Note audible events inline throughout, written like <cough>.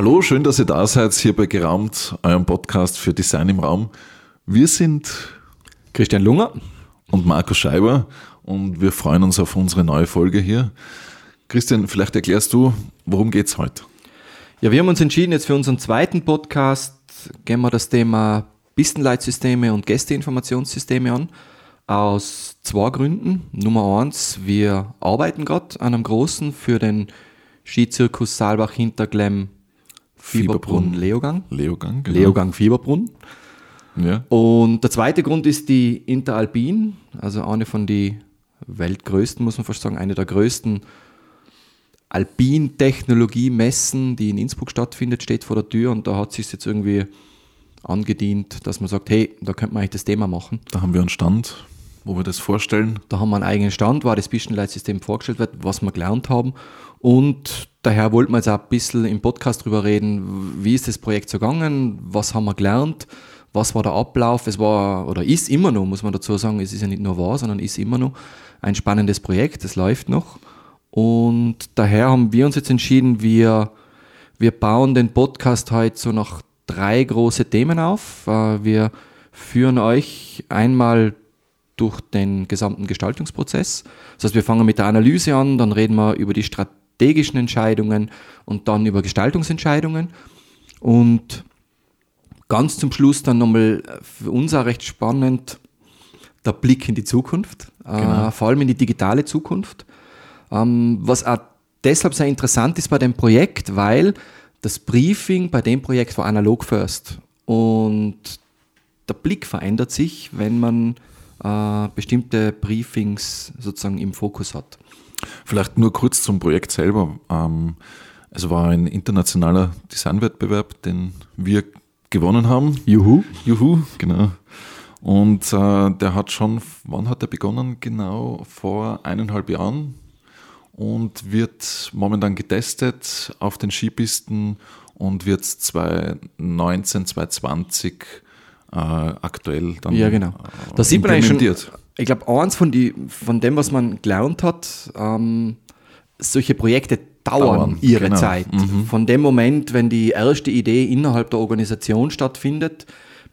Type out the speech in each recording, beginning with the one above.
Hallo, schön, dass ihr da seid, hier bei Geraumt, eurem Podcast für Design im Raum. Wir sind Christian Lunger und Markus Scheiber und wir freuen uns auf unsere neue Folge hier. Christian, vielleicht erklärst du, worum geht es heute? Ja, wir haben uns entschieden, jetzt für unseren zweiten Podcast gehen wir das Thema Pistenleitsysteme und Gästeinformationssysteme an. Aus zwei Gründen. Nummer eins, wir arbeiten gerade an einem großen für den Skizirkus Saalbach Hinterglemm Fieberbrunn Leogang. Leogang, genau. Leogang Fieberbrunn. Ja. Und der zweite Grund ist die Interalpin, also eine von den weltgrößten, muss man fast sagen, eine der größten Alpin-Technologie-Messen, die in Innsbruck stattfindet, steht vor der Tür und da hat sich jetzt irgendwie angedient, dass man sagt, hey, da könnte man eigentlich das Thema machen. Da haben wir einen Stand, wo wir das vorstellen. Da haben wir einen eigenen Stand, wo das Bischenleitsystem vorgestellt wird, was wir gelernt haben. Und daher wollten wir jetzt auch ein bisschen im Podcast drüber reden, wie ist das Projekt so gegangen, was haben wir gelernt, was war der Ablauf. Es war oder ist immer noch, muss man dazu sagen, es ist ja nicht nur wahr, sondern ist immer noch ein spannendes Projekt, das läuft noch. Und daher haben wir uns jetzt entschieden, wir, wir bauen den Podcast heute so nach drei große Themen auf. Äh, wir führen euch einmal durch den gesamten Gestaltungsprozess. Das heißt, wir fangen mit der Analyse an, dann reden wir über die strategischen Entscheidungen und dann über Gestaltungsentscheidungen. Und ganz zum Schluss dann nochmal für uns auch recht spannend der Blick in die Zukunft, äh, genau. äh, vor allem in die digitale Zukunft. Ähm, was auch deshalb sehr interessant ist bei dem Projekt, weil das Briefing bei dem Projekt war analog first. Und der Blick verändert sich, wenn man äh, bestimmte Briefings sozusagen im Fokus hat. Vielleicht nur kurz zum Projekt selber. Ähm, es war ein internationaler Designwettbewerb, den wir gewonnen haben. Juhu. Juhu, genau. Und äh, der hat schon, wann hat er begonnen? Genau vor eineinhalb Jahren und wird momentan getestet auf den Skipisten und wird 2019, 2020 äh, aktuell dann Ja, genau. Äh, da sieht man eigentlich schon, ich glaube, eins von, die, von dem, was man gelernt hat, ähm, solche Projekte dauern, dauern ihre genau. Zeit. Mhm. Von dem Moment, wenn die erste Idee innerhalb der Organisation stattfindet,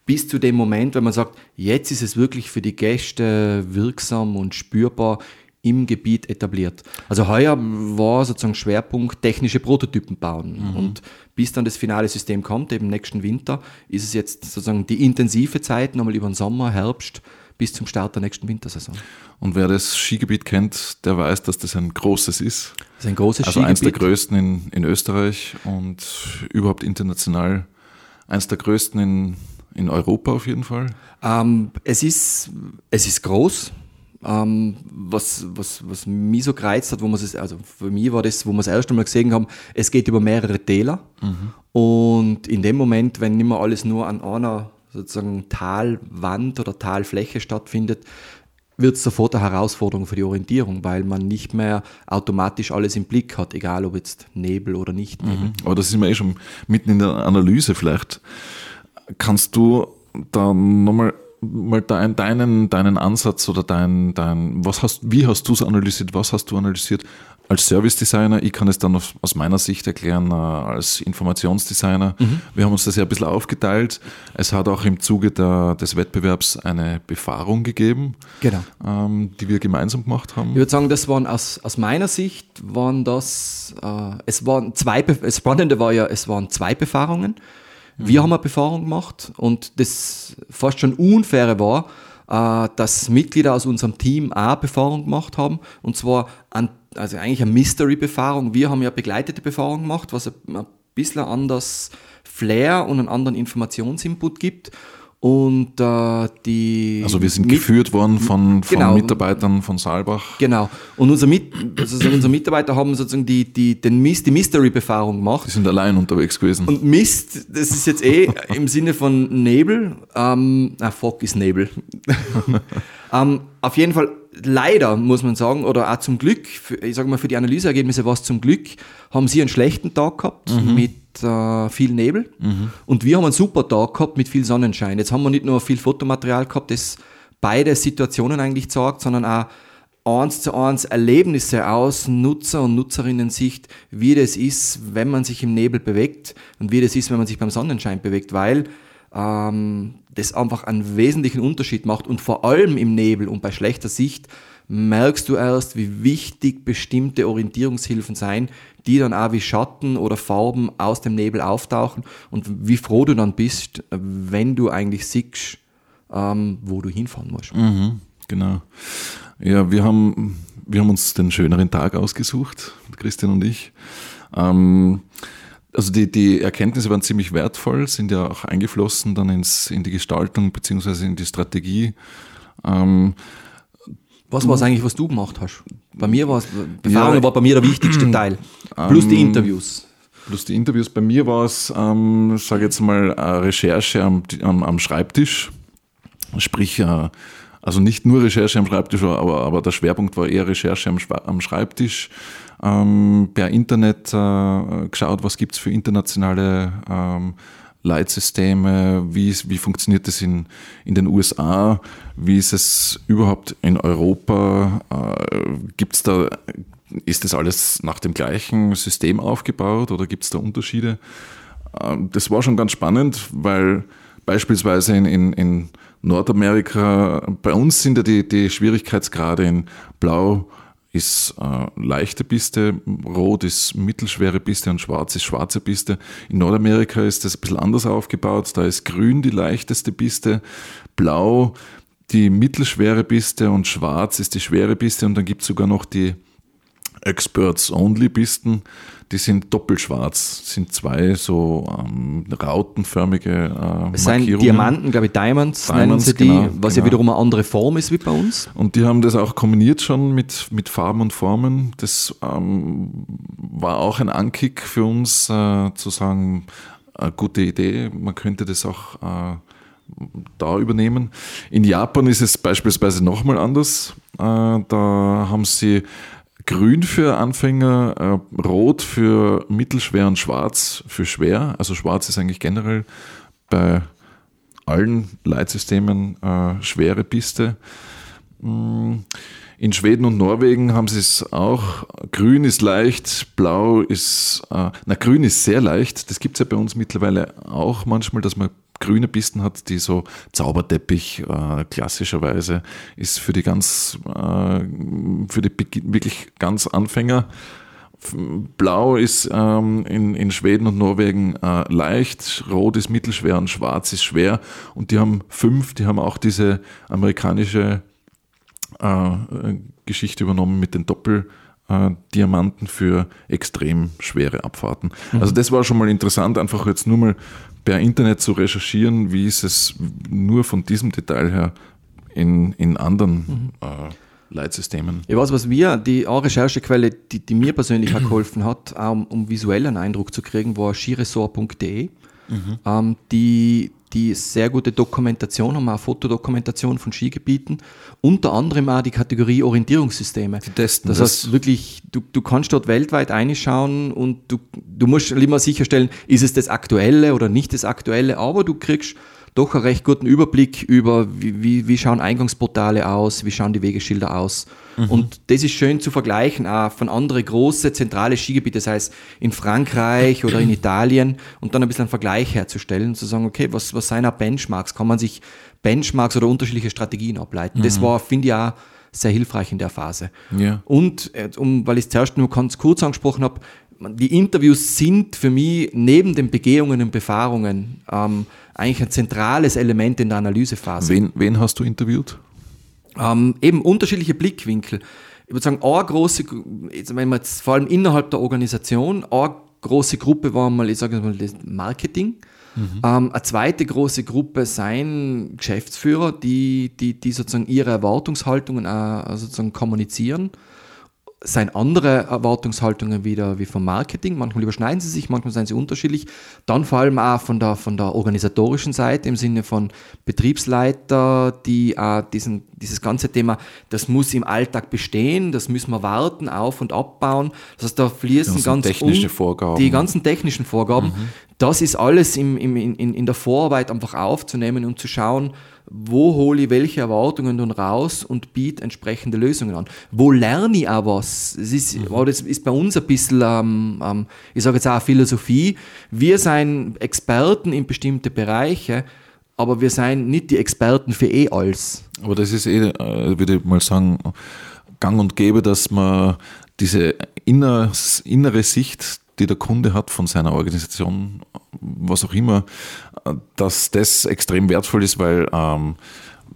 bis zu dem Moment, wenn man sagt, jetzt ist es wirklich für die Gäste wirksam und spürbar im Gebiet etabliert. Also heuer war sozusagen Schwerpunkt technische Prototypen bauen. Mhm. Und bis dann das finale System kommt, eben nächsten Winter, ist es jetzt sozusagen die intensive Zeit, nochmal über den Sommer, Herbst, bis zum Start der nächsten Wintersaison. Und wer das Skigebiet kennt, der weiß, dass das ein großes ist. Das ist ein großes also Skigebiet. eins der größten in, in Österreich und überhaupt international eins der größten in, in Europa auf jeden Fall. Ähm, es, ist, es ist groß, ähm, was, was, was mich so gereizt hat, wo man es, also für mich war das, wo wir das erste Mal gesehen haben, es geht über mehrere Täler. Mhm. Und in dem Moment, wenn nicht mehr alles nur an einer sozusagen Talwand oder Talfläche stattfindet, wird es sofort eine Herausforderung für die Orientierung, weil man nicht mehr automatisch alles im Blick hat, egal ob jetzt Nebel oder nicht Nebel. Mhm. Aber das ist mir eh schon mitten in der Analyse vielleicht. Kannst du da nochmal mal dein, deinen, deinen Ansatz oder dein, dein was hast, wie hast du es analysiert, was hast du analysiert als Service Designer? Ich kann es dann aus, aus meiner Sicht erklären äh, als Informationsdesigner. Mhm. Wir haben uns das ja ein bisschen aufgeteilt. Es hat auch im Zuge der, des Wettbewerbs eine Befahrung gegeben, genau. ähm, die wir gemeinsam gemacht haben. Ich würde sagen, das waren aus, aus meiner Sicht waren das, äh, es waren zwei, das Spannende war ja, es waren zwei Befahrungen. Wir haben eine Befahrung gemacht und das fast schon Unfaire war, äh, dass Mitglieder aus unserem Team auch Befahrung gemacht haben. Und zwar an, also eigentlich eine Mystery-Befahrung. Wir haben ja begleitete Befahrung gemacht, was ein bisschen anders Flair und einen anderen Informationsinput gibt und äh, die. Also wir sind mit, geführt worden von, von genau, Mitarbeitern von Saalbach. Genau. Und unser, mit, also unsere Mitarbeiter haben sozusagen die, die, den Mist, die Mystery-Befahrung gemacht. Die sind allein unterwegs gewesen. Und Mist, das ist jetzt eh <laughs> im Sinne von Nebel. Ähm, ah, Fog ist Nebel. <laughs> ähm, auf jeden Fall leider, muss man sagen, oder auch zum Glück, ich sage mal, für die Analyseergebnisse war es zum Glück, haben sie einen schlechten Tag gehabt mhm. mit äh, viel Nebel. Mhm. Und wir haben einen super Tag gehabt mit viel Sonnenschein. Jetzt haben wir nicht nur viel Fotomaterial gehabt, das beide Situationen eigentlich zeigt, sondern auch eins zu eins Erlebnisse aus Nutzer- und Nutzerinnen-Sicht, wie das ist, wenn man sich im Nebel bewegt und wie das ist, wenn man sich beim Sonnenschein bewegt, weil ähm, das einfach einen wesentlichen Unterschied macht und vor allem im Nebel und bei schlechter Sicht merkst du erst, wie wichtig bestimmte Orientierungshilfen sein, die dann auch wie Schatten oder Farben aus dem Nebel auftauchen und wie froh du dann bist, wenn du eigentlich siehst, ähm, wo du hinfahren musst. Mhm, genau. Ja, wir haben, wir haben uns den schöneren Tag ausgesucht, Christian und ich. Ähm, also die, die Erkenntnisse waren ziemlich wertvoll, sind ja auch eingeflossen dann ins, in die Gestaltung beziehungsweise in die Strategie. Ähm, was war es eigentlich, was du gemacht hast? Bei mir war es, Befahrung ja, war bei mir der wichtigste <clears throat> Teil. Plus ähm, die Interviews. Plus die Interviews. Bei mir war es, ähm, sage jetzt mal, Recherche am, am, am Schreibtisch. Sprich, äh, also nicht nur Recherche am Schreibtisch, aber, aber der Schwerpunkt war eher Recherche am, am Schreibtisch. Ähm, per Internet äh, geschaut, was gibt's für internationale ähm, Leitsysteme, wie, wie funktioniert das in, in den USA, wie ist es überhaupt in Europa, äh, gibt's da, ist das alles nach dem gleichen System aufgebaut oder gibt es da Unterschiede? Äh, das war schon ganz spannend, weil beispielsweise in, in, in Nordamerika, bei uns sind ja die, die Schwierigkeitsgrade in Blau ist äh, leichte Piste, rot ist mittelschwere Piste und schwarz ist schwarze Piste. In Nordamerika ist das ein bisschen anders aufgebaut. Da ist grün die leichteste Piste, blau die mittelschwere Piste und schwarz ist die schwere Piste und dann gibt es sogar noch die Experts-Only-Pisten, die sind doppelschwarz, sind zwei so ähm, rautenförmige äh, es sind Diamanten, glaube ich, Diamonds, Diamonds nennen sie die, genau, was genau. ja wiederum eine andere Form ist wie bei uns. Und die haben das auch kombiniert schon mit, mit Farben und Formen. Das ähm, war auch ein Ankick für uns, äh, zu sagen, eine gute Idee, man könnte das auch äh, da übernehmen. In Japan ist es beispielsweise nochmal anders. Äh, da haben sie Grün für Anfänger, äh, Rot für mittelschwer und Schwarz für schwer. Also Schwarz ist eigentlich generell bei allen Leitsystemen äh, schwere Piste. Mm, in Schweden und Norwegen haben sie es auch. Grün ist leicht, blau ist, äh, na grün ist sehr leicht. Das gibt es ja bei uns mittlerweile auch manchmal, dass man grüne Pisten hat, die so Zauberteppich äh, klassischerweise ist für die ganz, äh, für die wirklich ganz Anfänger. Blau ist ähm, in, in Schweden und Norwegen äh, leicht, Rot ist mittelschwer und Schwarz ist schwer. Und die haben fünf, die haben auch diese amerikanische äh, Geschichte übernommen mit den Doppeldiamanten für extrem schwere Abfahrten. Mhm. Also das war schon mal interessant, einfach jetzt nur mal per Internet zu recherchieren, wie ist es nur von diesem Detail her in, in anderen mhm. äh, Leitsystemen. Ich weiß, was wir, die eine Recherchequelle, die, die mir persönlich auch geholfen hat, um, um visuellen Eindruck zu kriegen, war skiresort.de, mhm. ähm, die die sehr gute Dokumentation haben, auch Fotodokumentation von Skigebieten, unter anderem auch die Kategorie Orientierungssysteme. Die testen das. heißt wirklich, du, du kannst dort weltweit einschauen und du, du musst immer sicherstellen, ist es das Aktuelle oder nicht das Aktuelle, aber du kriegst doch einen recht guten Überblick über, wie, wie, wie schauen Eingangsportale aus, wie schauen die Wegeschilder aus. Mhm. Und das ist schön zu vergleichen, auch von anderen großen zentrale Skigebiete, das heißt in Frankreich oder in Italien, und dann ein bisschen einen Vergleich herzustellen, zu sagen, okay, was, was sind auch Benchmarks? Kann man sich Benchmarks oder unterschiedliche Strategien ableiten? Mhm. Das war, finde ich, auch sehr hilfreich in der Phase. Ja. Und äh, um, weil ich es zuerst nur ganz kurz angesprochen habe, die Interviews sind für mich neben den Begehungen und Befahrungen ähm, eigentlich ein zentrales Element in der Analysephase. Wen, wen hast du interviewt? Ähm, eben unterschiedliche Blickwinkel. Ich würde sagen, eine große, wenn man jetzt vor allem innerhalb der Organisation, eine große Gruppe war mal, ich sage mal, das Marketing. Mhm. Ähm, eine zweite große Gruppe seien Geschäftsführer, die, die, die sozusagen ihre Erwartungshaltungen auch sozusagen kommunizieren sein andere Erwartungshaltungen wieder wie vom Marketing. Manchmal überschneiden sie sich, manchmal sind sie unterschiedlich. Dann vor allem auch von der, von der organisatorischen Seite im Sinne von Betriebsleiter, die äh, diesen, dieses ganze Thema, das muss im Alltag bestehen, das müssen wir warten, auf- und abbauen. Das heißt, da fließen ganz technische Vorgaben. die ganzen technischen Vorgaben, mhm. das ist alles im, im, in, in der Vorarbeit einfach aufzunehmen und zu schauen, wo hole ich welche Erwartungen dann raus und biete entsprechende Lösungen an. Wo lerne ich auch was? Das ist, mhm. das ist bei uns ein bisschen, ähm, ähm, ich sage jetzt auch Philosophie. Wir sind Experten in bestimmte Bereiche, aber wir sind nicht die Experten für eh alles. Aber das ist eh, äh, würde ich mal sagen, gang und gäbe, dass man diese inner, innere Sicht die der Kunde hat von seiner Organisation, was auch immer, dass das extrem wertvoll ist, weil ähm,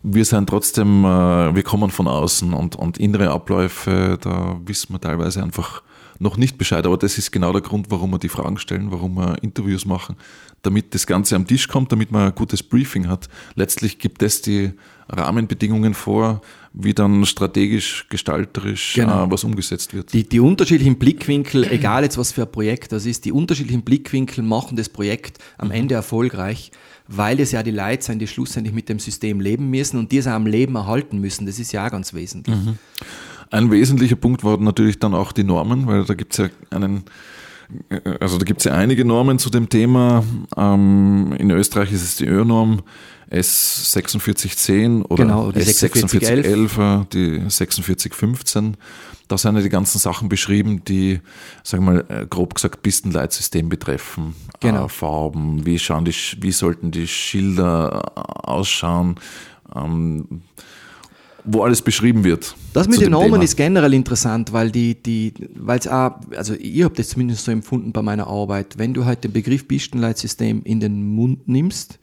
wir sind trotzdem, äh, wir kommen von außen und, und innere Abläufe, da wissen wir teilweise einfach noch nicht Bescheid. Aber das ist genau der Grund, warum wir die Fragen stellen, warum wir Interviews machen, damit das Ganze am Tisch kommt, damit man ein gutes Briefing hat. Letztlich gibt es die Rahmenbedingungen vor, wie dann strategisch, gestalterisch genau. äh, was umgesetzt wird. Die, die unterschiedlichen Blickwinkel, egal jetzt was für ein Projekt das ist, die unterschiedlichen Blickwinkel machen das Projekt am mhm. Ende erfolgreich, weil es ja die Leute sind, die schlussendlich mit dem System leben müssen und die es auch am Leben erhalten müssen. Das ist ja auch ganz wesentlich. Mhm. Ein wesentlicher Punkt war natürlich dann auch die Normen, weil da gibt es ja einen also da gibt es ja einige Normen zu dem Thema. Ähm, in Österreich ist es die Ö-Norm S4610 oder genau, S4611, die 4615. Da sind ja die ganzen Sachen beschrieben, die, sagen wir mal, äh, grob gesagt, Pistenleitsystem betreffen. Genau. Äh, Farben, wie, schauen die, wie sollten die Schilder äh, ausschauen, ähm, wo alles beschrieben wird. Das mit den Normen Thema. ist generell interessant, weil die, die, weil es auch, also ich habe das zumindest so empfunden bei meiner Arbeit, wenn du halt den Begriff Pistenleitsystem in den Mund nimmst,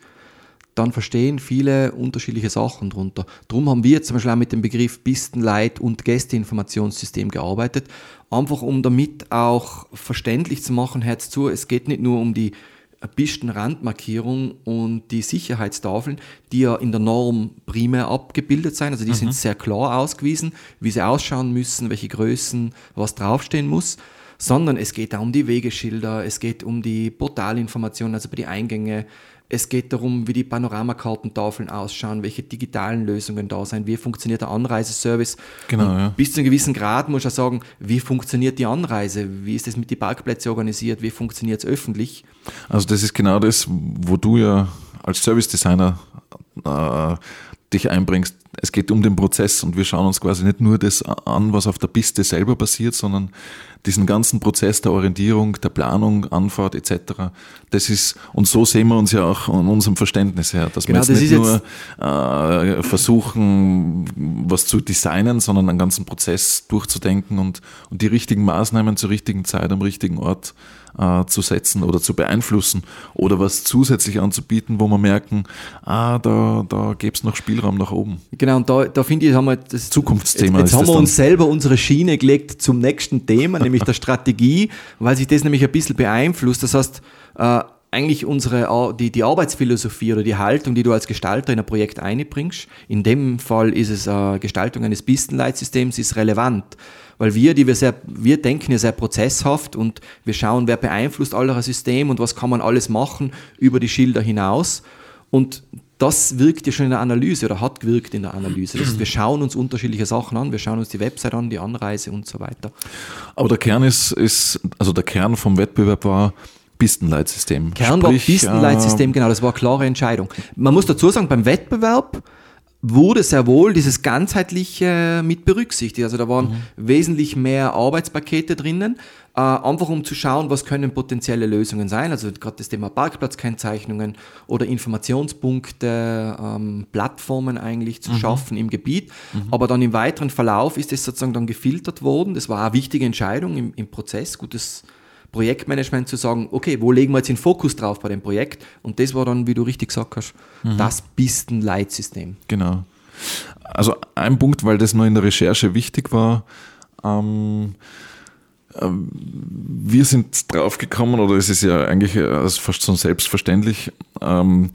dann verstehen viele unterschiedliche Sachen drunter. Darum haben wir zum Beispiel auch mit dem Begriff Pistenleit und Gästeinformationssystem gearbeitet, einfach um damit auch verständlich zu machen, Herz zu, es geht nicht nur um die Pistenrandmarkierung und die Sicherheitstafeln, die ja in der Norm primär abgebildet sind, also die mhm. sind sehr klar ausgewiesen, wie sie ausschauen müssen, welche Größen, was draufstehen muss sondern es geht auch um die Wegeschilder, es geht um die Portalinformationen, also bei die Eingänge, es geht darum, wie die Panoramakartentafeln ausschauen, welche digitalen Lösungen da sind, wie funktioniert der Anreiseservice. Genau, ja. Bis zu einem gewissen Grad muss ich auch sagen, wie funktioniert die Anreise, wie ist es mit den Parkplätzen organisiert, wie funktioniert es öffentlich. Also das ist genau das, wo du ja als Service Designer äh, dich einbringst. Es geht um den Prozess und wir schauen uns quasi nicht nur das an, was auf der Piste selber passiert, sondern diesen ganzen Prozess der Orientierung, der Planung, Anfahrt etc. Das ist, und so sehen wir uns ja auch in unserem Verständnis her, dass genau, wir jetzt nicht nur äh, versuchen, was zu designen, sondern einen ganzen Prozess durchzudenken und, und die richtigen Maßnahmen zur richtigen Zeit am richtigen Ort äh, zu setzen oder zu beeinflussen oder was zusätzlich anzubieten, wo wir merken, ah, da, da gäbe es noch Spielraum nach oben. Genau, und da, da finde ich, haben wir das Zukunftsthema. Jetzt, jetzt haben wir uns selber unsere Schiene gelegt zum nächsten Thema, nämlich der <laughs> Strategie, weil sich das nämlich ein bisschen beeinflusst. Das heißt, äh, eigentlich unsere, die, die Arbeitsphilosophie oder die Haltung, die du als Gestalter in ein Projekt einbringst. In dem Fall ist es äh, Gestaltung eines Pistenleitsystems, ist relevant. Weil wir, die wir sehr, wir denken ja sehr prozesshaft und wir schauen, wer beeinflusst aller System und was kann man alles machen über die Schilder hinaus. Und das wirkt ja schon in der Analyse oder hat gewirkt in der Analyse. Das heißt, wir schauen uns unterschiedliche Sachen an, wir schauen uns die Website an, die Anreise und so weiter. Aber der Kern ist, ist also der Kern vom Wettbewerb war, Pistenleitsystem. Kern Sprich, war Pistenleitsystem, äh, genau, das war eine klare Entscheidung. Man muss dazu sagen, beim Wettbewerb wurde sehr wohl dieses ganzheitliche mit berücksichtigt. Also da waren mhm. wesentlich mehr Arbeitspakete drinnen, äh, einfach um zu schauen, was können potenzielle Lösungen sein. Also gerade das Thema Parkplatzkennzeichnungen oder Informationspunkte, ähm, Plattformen eigentlich zu mhm. schaffen im Gebiet. Mhm. Aber dann im weiteren Verlauf ist das sozusagen dann gefiltert worden. Das war eine wichtige Entscheidung im, im Prozess, gutes Projektmanagement zu sagen, okay, wo legen wir jetzt den Fokus drauf bei dem Projekt? Und das war dann, wie du richtig gesagt hast, mhm. das Pisten-Leitsystem. Genau. Also ein Punkt, weil das nur in der Recherche wichtig war, ähm, ähm wir sind draufgekommen, oder es ist ja eigentlich äh, fast so selbstverständlich, ähm, äh,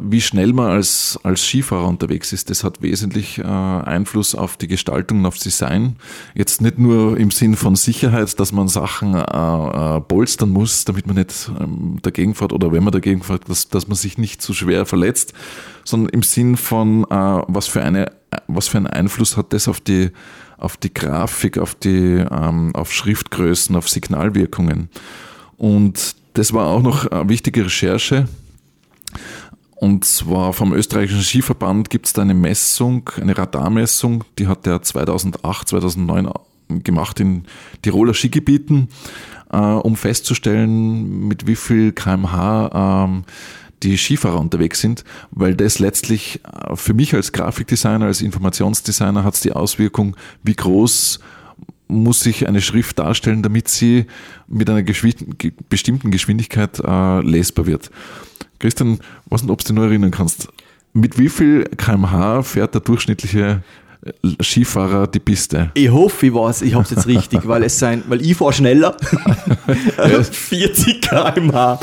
wie schnell man als, als Skifahrer unterwegs ist, das hat wesentlich äh, Einfluss auf die Gestaltung aufs Design. Jetzt nicht nur im Sinn von Sicherheit, dass man Sachen äh, äh, muss, damit man nicht ähm, dagegen fährt oder wenn man dagegen fährt, dass, dass man sich nicht zu schwer verletzt, sondern im Sinn von, äh, was, für eine, was für einen Einfluss hat das auf die, auf die Grafik, auf, die, ähm, auf Schriftgrößen, auf Signalwirkungen. Und das war auch noch eine wichtige Recherche. Und zwar vom österreichischen Skiverband gibt es da eine Messung, eine Radarmessung, die hat der 2008, 2009 gemacht in Tiroler Skigebieten, äh, um festzustellen, mit wie viel kmh ähm, die Skifahrer unterwegs sind, weil das letztlich äh, für mich als Grafikdesigner, als Informationsdesigner hat es die Auswirkung, wie groß muss sich eine Schrift darstellen, damit sie mit einer Geschwind bestimmten Geschwindigkeit äh, lesbar wird. Christian, was nicht, ob du dich noch erinnern kannst. Mit wie viel kmh fährt der durchschnittliche Skifahrer die Piste? Ich hoffe, ich weiß, ich habe es jetzt richtig, weil es sein, weil ich fahre schneller. <laughs> 40 <laughs> km/h.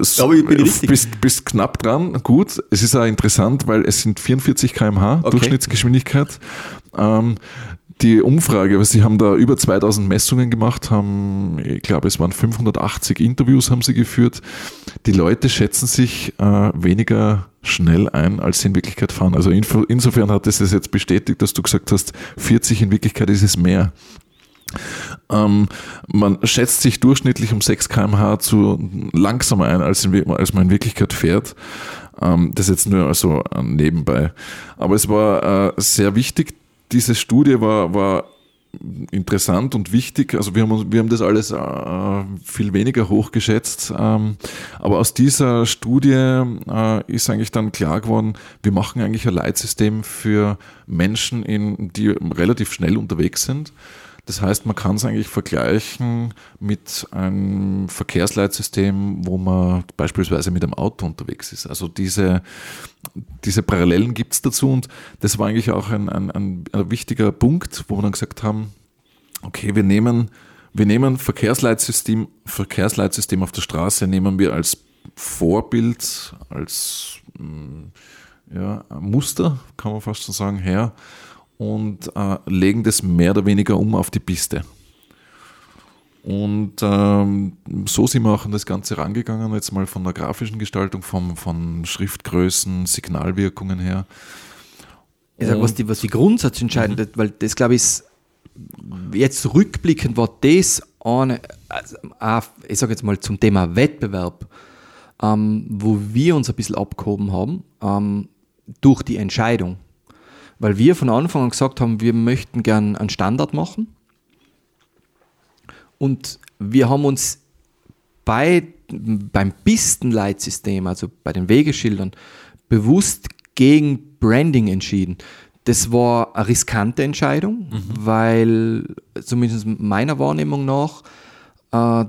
So, ich bin richtig. Bist, bist knapp dran, gut. Es ist auch interessant, weil es sind 44 km/h okay. Durchschnittsgeschwindigkeit. Ähm, die Umfrage, sie haben da über 2000 Messungen gemacht, haben, ich glaube, es waren 580 Interviews haben sie geführt. Die Leute schätzen sich äh, weniger schnell ein, als sie in Wirklichkeit fahren. Also insofern hat es das jetzt bestätigt, dass du gesagt hast, 40 in Wirklichkeit ist es mehr. Ähm, man schätzt sich durchschnittlich um 6 kmh zu langsamer ein, als, in, als man in Wirklichkeit fährt. Ähm, das jetzt nur also nebenbei. Aber es war äh, sehr wichtig, diese Studie war, war interessant und wichtig. Also wir haben, wir haben das alles äh, viel weniger hochgeschätzt. Ähm, aber aus dieser Studie äh, ist eigentlich dann klar geworden, wir machen eigentlich ein Leitsystem für Menschen, in, die relativ schnell unterwegs sind. Das heißt, man kann es eigentlich vergleichen mit einem Verkehrsleitsystem, wo man beispielsweise mit einem Auto unterwegs ist. Also diese, diese Parallelen gibt es dazu und das war eigentlich auch ein, ein, ein, ein wichtiger Punkt, wo wir dann gesagt haben, okay, wir nehmen, wir nehmen Verkehrsleitsystem, Verkehrsleitsystem auf der Straße, nehmen wir als Vorbild, als mm, ja, Muster, kann man fast schon sagen, her und äh, legen das mehr oder weniger um auf die Piste. Und ähm, so sind wir auch an das Ganze rangegangen, jetzt mal von der grafischen Gestaltung, vom, von Schriftgrößen, Signalwirkungen her. Ich sage, was die, was die grundsatzentscheidend, mhm. weil das glaube ich jetzt rückblickend war das eine, also, ich sage jetzt mal zum Thema Wettbewerb, ähm, wo wir uns ein bisschen abgehoben haben, ähm, durch die Entscheidung weil wir von Anfang an gesagt haben, wir möchten gern einen Standard machen. Und wir haben uns bei, beim Pistenleitsystem, also bei den Wegeschildern, bewusst gegen Branding entschieden. Das war eine riskante Entscheidung, mhm. weil zumindest meiner Wahrnehmung nach äh,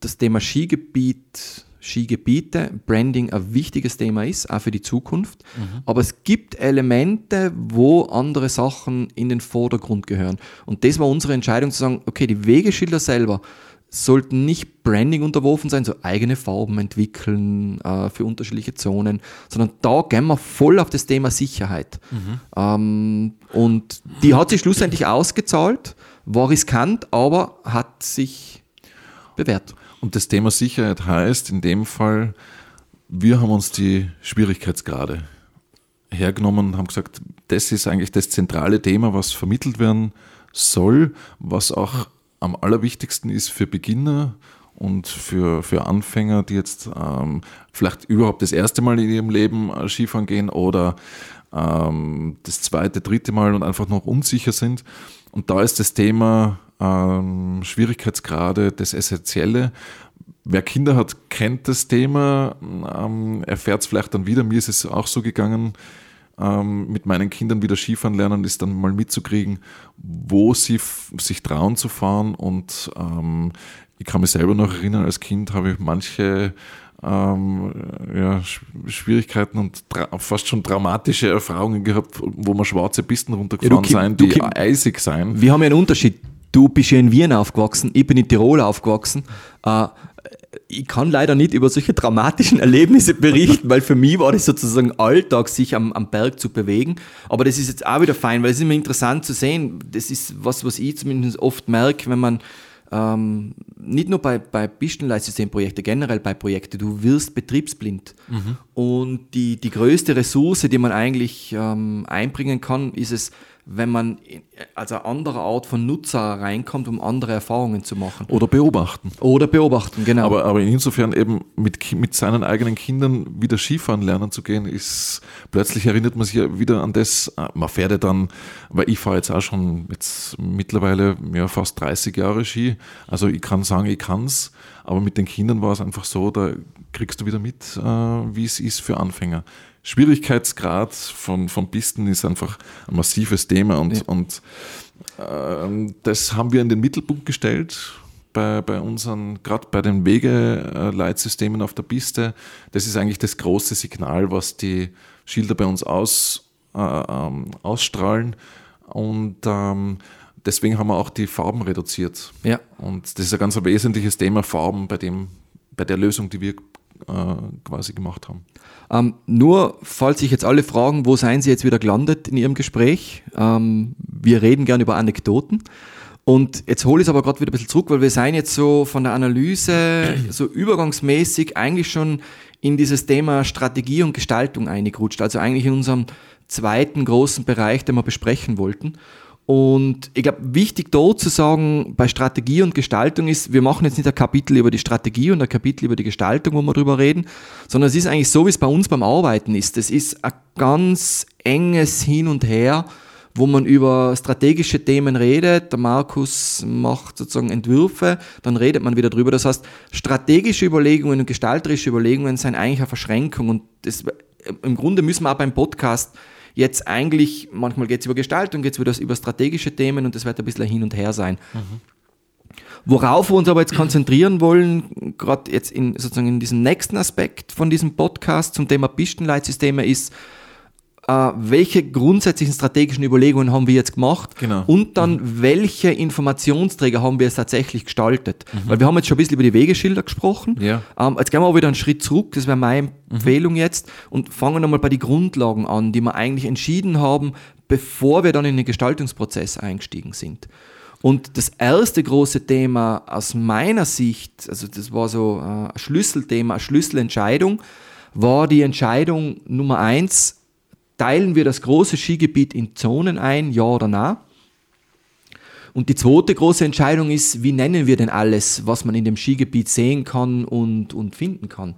das Thema Skigebiet Skigebiete, Branding ein wichtiges Thema ist, auch für die Zukunft. Mhm. Aber es gibt Elemente, wo andere Sachen in den Vordergrund gehören. Und das war unsere Entscheidung zu sagen, okay, die Wegeschilder selber sollten nicht Branding unterworfen sein, so eigene Farben entwickeln äh, für unterschiedliche Zonen, sondern da gehen wir voll auf das Thema Sicherheit. Mhm. Ähm, und die hat sich schlussendlich ausgezahlt, war riskant, aber hat sich bewährt. Und das Thema Sicherheit heißt in dem Fall, wir haben uns die Schwierigkeitsgrade hergenommen und haben gesagt, das ist eigentlich das zentrale Thema, was vermittelt werden soll, was auch am allerwichtigsten ist für Beginner und für, für Anfänger, die jetzt ähm, vielleicht überhaupt das erste Mal in ihrem Leben äh, Skifahren gehen oder ähm, das zweite, dritte Mal und einfach noch unsicher sind. Und da ist das Thema ähm, Schwierigkeitsgrade das Essentielle. Wer Kinder hat, kennt das Thema, ähm, erfährt es vielleicht dann wieder. Mir ist es auch so gegangen, ähm, mit meinen Kindern wieder Skifahren lernen, ist dann mal mitzukriegen, wo sie sich trauen zu fahren. Und ähm, ich kann mich selber noch erinnern, als Kind habe ich manche ähm, ja, Schwierigkeiten und fast schon dramatische Erfahrungen gehabt, wo man schwarze Pisten runtergefahren ja, sind, die eisig sein. Wir haben ja einen Unterschied. Du bist ja in Wien aufgewachsen, ich bin in Tirol aufgewachsen. Äh, ich kann leider nicht über solche dramatischen Erlebnisse berichten, weil für mich war das sozusagen Alltag, sich am, am Berg zu bewegen. Aber das ist jetzt auch wieder fein, weil es ist immer interessant zu sehen. Das ist was, was ich zumindest oft merke, wenn man ähm, nicht nur bei, bei Pistenleitsystemprojekten, generell bei Projekten, du wirst betriebsblind. Mhm. Und die, die größte Ressource, die man eigentlich ähm, einbringen kann, ist es, wenn man als eine andere Art von Nutzer reinkommt, um andere Erfahrungen zu machen. Oder beobachten. Oder beobachten, genau. Aber, aber insofern eben mit, mit seinen eigenen Kindern wieder Skifahren lernen zu gehen, ist plötzlich erinnert man sich ja wieder an das, äh, man fährt ja dann, weil ich fahre jetzt auch schon jetzt mittlerweile ja, fast 30 Jahre Ski, also ich kann sagen, ich kann's, aber mit den Kindern war es einfach so, da kriegst du wieder mit, äh, wie es ist für Anfänger. Schwierigkeitsgrad von, von Pisten ist einfach ein massives Thema und, ja. und äh, das haben wir in den Mittelpunkt gestellt bei, bei unseren, gerade bei den Wegeleitsystemen auf der Piste. Das ist eigentlich das große Signal, was die Schilder bei uns aus, äh, ähm, ausstrahlen und ähm, deswegen haben wir auch die Farben reduziert. Ja. Und das ist ein ganz wesentliches Thema, Farben bei, dem, bei der Lösung, die wir quasi gemacht haben. Ähm, nur, falls sich jetzt alle fragen, wo seien Sie jetzt wieder gelandet in Ihrem Gespräch? Ähm, wir reden gern über Anekdoten. Und jetzt hole ich es aber gerade wieder ein bisschen zurück, weil wir seien jetzt so von der Analyse <clears throat> so übergangsmäßig eigentlich schon in dieses Thema Strategie und Gestaltung eingerutscht. Also eigentlich in unserem zweiten großen Bereich, den wir besprechen wollten. Und ich glaube, wichtig dort zu sagen, bei Strategie und Gestaltung ist, wir machen jetzt nicht ein Kapitel über die Strategie und ein Kapitel über die Gestaltung, wo wir drüber reden, sondern es ist eigentlich so, wie es bei uns beim Arbeiten ist. Es ist ein ganz enges Hin und Her, wo man über strategische Themen redet. Der Markus macht sozusagen Entwürfe, dann redet man wieder drüber. Das heißt, strategische Überlegungen und gestalterische Überlegungen sind eigentlich eine Verschränkung und das, im Grunde müssen wir auch beim Podcast jetzt eigentlich, manchmal geht es über Gestaltung, geht es über, über strategische Themen und das wird ein bisschen hin und her sein. Mhm. Worauf wir uns aber jetzt konzentrieren wollen, gerade jetzt in, sozusagen in diesem nächsten Aspekt von diesem Podcast zum Thema Pistenleitsysteme ist, äh, welche grundsätzlichen strategischen Überlegungen haben wir jetzt gemacht genau. und dann mhm. welche Informationsträger haben wir jetzt tatsächlich gestaltet. Mhm. Weil wir haben jetzt schon ein bisschen über die Wegeschilder gesprochen. Ja. Ähm, jetzt gehen wir aber wieder einen Schritt zurück, das wäre meine mhm. Empfehlung jetzt, und fangen nochmal bei den Grundlagen an, die wir eigentlich entschieden haben, bevor wir dann in den Gestaltungsprozess eingestiegen sind. Und das erste große Thema aus meiner Sicht, also das war so äh, ein Schlüsselthema, eine Schlüsselentscheidung, war die Entscheidung Nummer eins, teilen wir das große Skigebiet in Zonen ein, ja oder nein? Und die zweite große Entscheidung ist, wie nennen wir denn alles, was man in dem Skigebiet sehen kann und, und finden kann?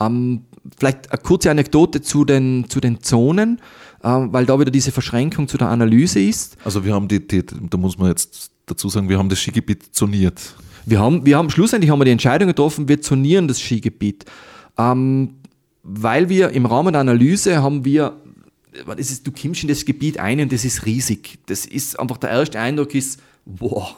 Ähm, vielleicht eine kurze Anekdote zu den, zu den Zonen, ähm, weil da wieder diese Verschränkung zu der Analyse ist. Also wir haben die, die, da muss man jetzt dazu sagen, wir haben das Skigebiet zoniert. Wir haben, wir haben schlussendlich haben wir die Entscheidung getroffen, wir zonieren das Skigebiet. Ähm, weil wir im Rahmen der Analyse haben wir das ist, du kommst in das Gebiet ein und das ist riesig. Das ist einfach der erste Eindruck ist, wow.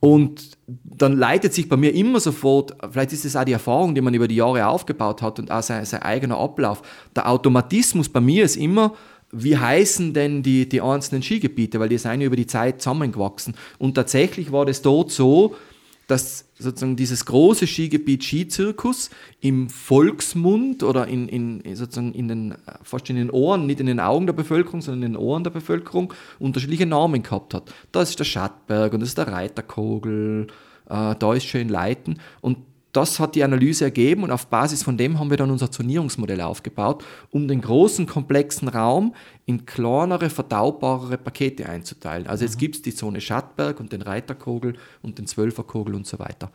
Und dann leitet sich bei mir immer sofort, vielleicht ist es auch die Erfahrung, die man über die Jahre aufgebaut hat und auch sein, sein eigener Ablauf. Der Automatismus bei mir ist immer, wie heißen denn die, die einzelnen Skigebiete, weil die sind ja über die Zeit zusammengewachsen. Und tatsächlich war das dort so, dass sozusagen dieses große Skigebiet Skizirkus im Volksmund oder in, in, sozusagen in den, fast in den Ohren, nicht in den Augen der Bevölkerung, sondern in den Ohren der Bevölkerung unterschiedliche Namen gehabt hat. Da ist der Schattberg und das ist der Reiterkogel, äh, da ist schön Leiten und das hat die Analyse ergeben und auf Basis von dem haben wir dann unser Zonierungsmodell aufgebaut, um den großen, komplexen Raum in kleinere, verdaubarere Pakete einzuteilen. Also jetzt mhm. gibt es die Zone Schattberg und den Reiterkogel und den Zwölferkogel und so weiter.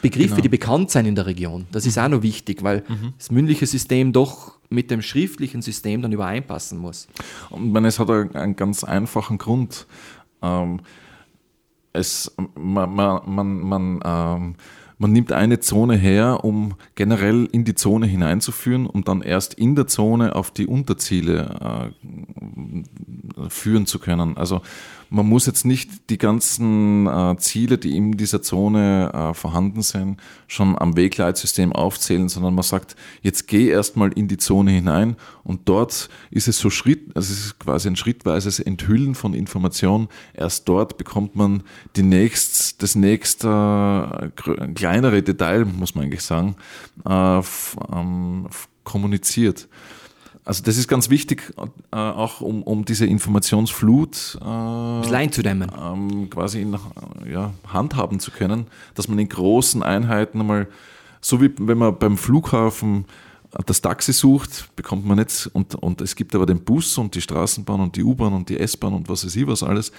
Begriffe, genau. die bekannt sein in der Region. Das ist mhm. auch noch wichtig, weil mhm. das mündliche System doch mit dem schriftlichen System dann übereinpassen muss. Und man, es hat einen ganz einfachen Grund. Ähm, es, man, man, man, man ähm, man nimmt eine Zone her, um generell in die Zone hineinzuführen, um dann erst in der Zone auf die Unterziele äh, führen zu können. Also man muss jetzt nicht die ganzen äh, Ziele, die in dieser Zone äh, vorhanden sind, schon am Wegleitsystem aufzählen, sondern man sagt, jetzt geh erstmal in die Zone hinein und dort ist es so Schritt, also es ist quasi ein schrittweises Enthüllen von Informationen. Erst dort bekommt man die nächst, das nächste äh, kleinere Detail, muss man eigentlich sagen, äh, ähm, kommuniziert. Also das ist ganz wichtig, äh, auch um, um diese Informationsflut äh, einzudämmen. Ähm, quasi in, ja, handhaben zu können, dass man in großen Einheiten einmal, so wie wenn man beim Flughafen das Taxi sucht, bekommt man nicht, und, und es gibt aber den Bus und die Straßenbahn und die U-Bahn und die S-Bahn und was weiß ich was alles.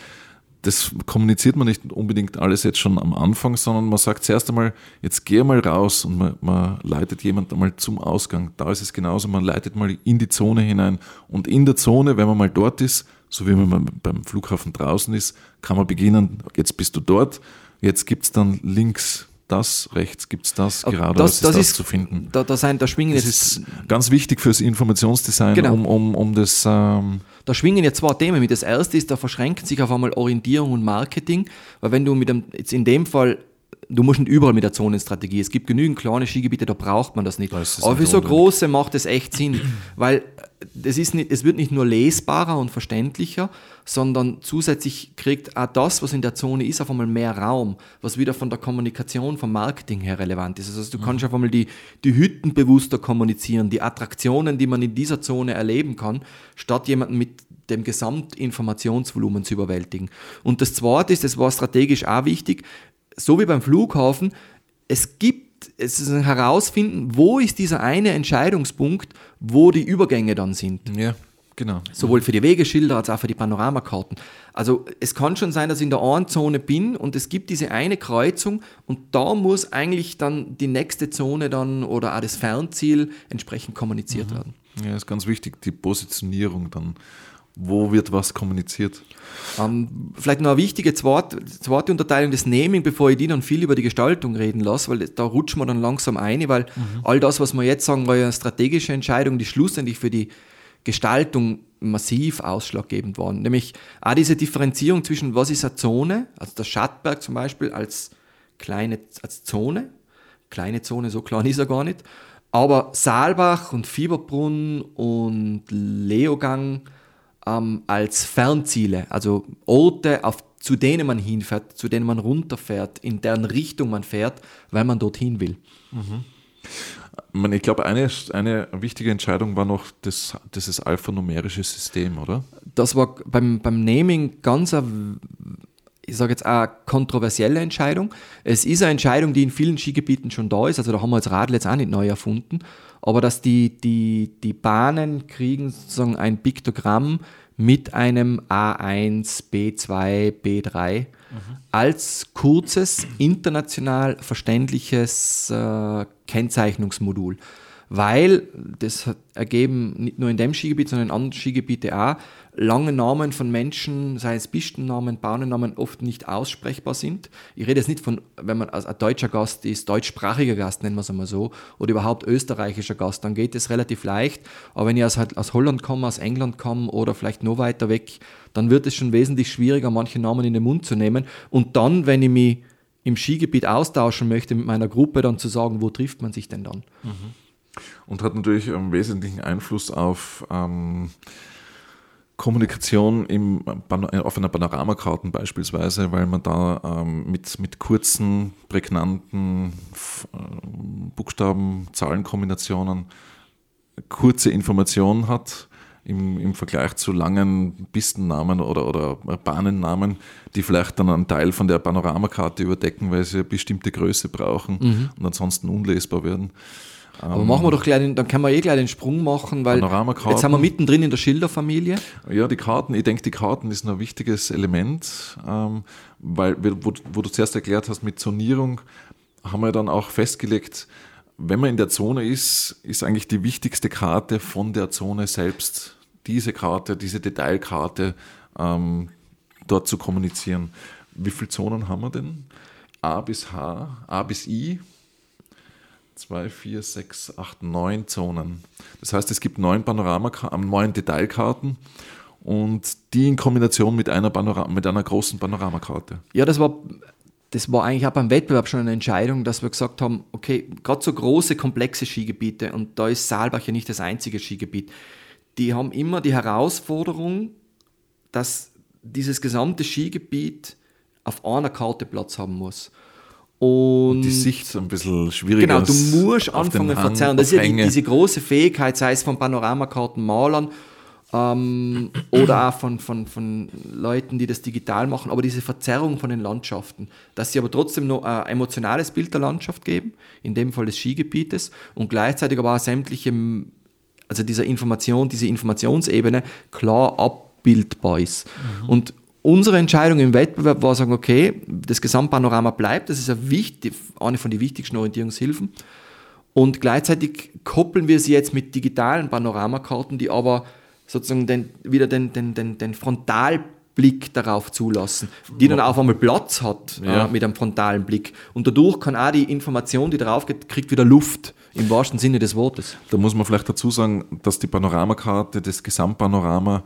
Das kommuniziert man nicht unbedingt alles jetzt schon am Anfang, sondern man sagt zuerst einmal, jetzt geh mal raus und man, man leitet jemand einmal zum Ausgang. Da ist es genauso, man leitet mal in die Zone hinein. Und in der Zone, wenn man mal dort ist, so wie man beim Flughafen draußen ist, kann man beginnen, jetzt bist du dort, jetzt gibt's dann links das, rechts gibt es das, geradeaus das, das, ist das zu finden. Da, da, sein, da schwingen das jetzt, ist ganz wichtig fürs Informationsdesign, genau. um, um, um das... Ähm da schwingen jetzt zwei Themen mit. Das erste ist, da verschränkt sich auf einmal Orientierung und Marketing, weil wenn du mit dem, jetzt in dem Fall du musst nicht überall mit der Zonenstrategie. Es gibt genügend kleine Skigebiete, da braucht man das nicht. Das Aber für so große macht es echt Sinn, <clears throat> weil es, ist nicht, es wird nicht nur lesbarer und verständlicher, sondern zusätzlich kriegt auch das, was in der Zone ist, auf einmal mehr Raum, was wieder von der Kommunikation, vom Marketing her relevant ist. Also du mhm. kannst auf einmal die, die Hütten bewusster kommunizieren, die Attraktionen, die man in dieser Zone erleben kann, statt jemanden mit dem Gesamtinformationsvolumen zu überwältigen. Und das Zweite ist, das war strategisch auch wichtig, so wie beim Flughafen, es gibt, es ist ein Herausfinden, wo ist dieser eine Entscheidungspunkt, wo die Übergänge dann sind. Ja, genau. Sowohl für die Wegeschilder als auch für die Panoramakarten. Also es kann schon sein, dass ich in der einen Zone bin und es gibt diese eine Kreuzung und da muss eigentlich dann die nächste Zone dann oder auch das Fernziel entsprechend kommuniziert mhm. werden. Ja, ist ganz wichtig, die Positionierung dann wo wird was kommuniziert? Ähm, vielleicht noch eine wichtige zweite, zweite Unterteilung, das Naming, bevor ich die dann viel über die Gestaltung reden lasse, weil da rutschen wir dann langsam ein, weil mhm. all das, was wir jetzt sagen, war ja eine strategische Entscheidung, die schlussendlich für die Gestaltung massiv ausschlaggebend waren. Nämlich auch diese Differenzierung zwischen, was ist eine Zone, also der Schattberg zum Beispiel als kleine als Zone, kleine Zone, so klein ist er gar nicht, aber Saalbach und Fieberbrunn und Leogang, ähm, als Fernziele, also Orte, auf, zu denen man hinfährt, zu denen man runterfährt, in deren Richtung man fährt, weil man dorthin will. Mhm. Ich glaube, eine, eine wichtige Entscheidung war noch das, dieses alphanumerische System, oder? Das war beim, beim Naming ganz eine, ich sage jetzt eine kontroversielle Entscheidung. Es ist eine Entscheidung, die in vielen Skigebieten schon da ist, also da haben wir das Radl jetzt auch nicht neu erfunden aber dass die, die, die Bahnen kriegen sozusagen ein Piktogramm mit einem A1, B2, B3 mhm. als kurzes, international verständliches äh, Kennzeichnungsmodul weil das ergeben nicht nur in dem Skigebiet, sondern in anderen Skigebieten auch, lange Namen von Menschen, sei es Pistennamen, Bahnennamen, oft nicht aussprechbar sind. Ich rede jetzt nicht von, wenn man als ein deutscher Gast ist, deutschsprachiger Gast, nennen wir es einmal so, oder überhaupt österreichischer Gast, dann geht es relativ leicht. Aber wenn ich aus, aus Holland komme, aus England komme oder vielleicht noch weiter weg, dann wird es schon wesentlich schwieriger, manche Namen in den Mund zu nehmen. Und dann, wenn ich mich im Skigebiet austauschen möchte mit meiner Gruppe, dann zu sagen, wo trifft man sich denn dann? Mhm und hat natürlich einen wesentlichen Einfluss auf ähm, Kommunikation im, auf einer Panoramakarte beispielsweise, weil man da ähm, mit, mit kurzen, prägnanten äh, Buchstaben, Zahlenkombinationen kurze Informationen hat im, im Vergleich zu langen Pistennamen oder, oder Bahnennamen, die vielleicht dann einen Teil von der Panoramakarte überdecken, weil sie eine bestimmte Größe brauchen mhm. und ansonsten unlesbar werden. Aber machen wir doch gleich, den, dann können wir eh gleich den Sprung machen, weil jetzt sind wir mittendrin in der Schilderfamilie. Ja, die Karten, ich denke, die Karten ist ein wichtiges Element, ähm, weil, wo, wo, du zuerst erklärt hast, mit Zonierung haben wir dann auch festgelegt, wenn man in der Zone ist, ist eigentlich die wichtigste Karte von der Zone selbst, diese Karte, diese Detailkarte ähm, dort zu kommunizieren. Wie viele Zonen haben wir denn? A bis H, A bis I, 2, 4, 6, 8, 9 Zonen. Das heißt, es gibt neun Panorama, neun Detailkarten und die in Kombination mit einer, Panorama, mit einer großen Panoramakarte. Ja, das war, das war eigentlich auch beim Wettbewerb schon eine Entscheidung, dass wir gesagt haben, okay, gerade so große, komplexe Skigebiete, und da ist Saalbach ja nicht das einzige Skigebiet, die haben immer die Herausforderung, dass dieses gesamte Skigebiet auf einer Karte Platz haben muss. Und die Sicht ein bisschen schwieriger. Genau, du musst anfangen zu verzerren. Das ist ja die, diese große Fähigkeit, sei es von Panoramakarten, Malern, ähm, oder auch von, von, von Leuten, die das digital machen, aber diese Verzerrung von den Landschaften, dass sie aber trotzdem noch ein emotionales Bild der Landschaft geben, in dem Fall des Skigebietes, und gleichzeitig aber auch sämtliche, also dieser Information, diese Informationsebene klar abbildbar ist. Mhm. Und unsere Entscheidung im Wettbewerb war sagen, okay, das Gesamtpanorama bleibt, das ist eine, wichtig, eine von den wichtigsten Orientierungshilfen. Und gleichzeitig koppeln wir sie jetzt mit digitalen Panoramakarten, die aber sozusagen den, wieder den, den, den, den Frontalblick darauf zulassen, die dann auf einmal Platz hat ja. äh, mit einem frontalen Blick. Und dadurch kann auch die Information, die darauf geht, kriegt wieder Luft, im wahrsten Sinne des Wortes. Da muss man vielleicht dazu sagen, dass die Panoramakarte, das Gesamtpanorama, äh,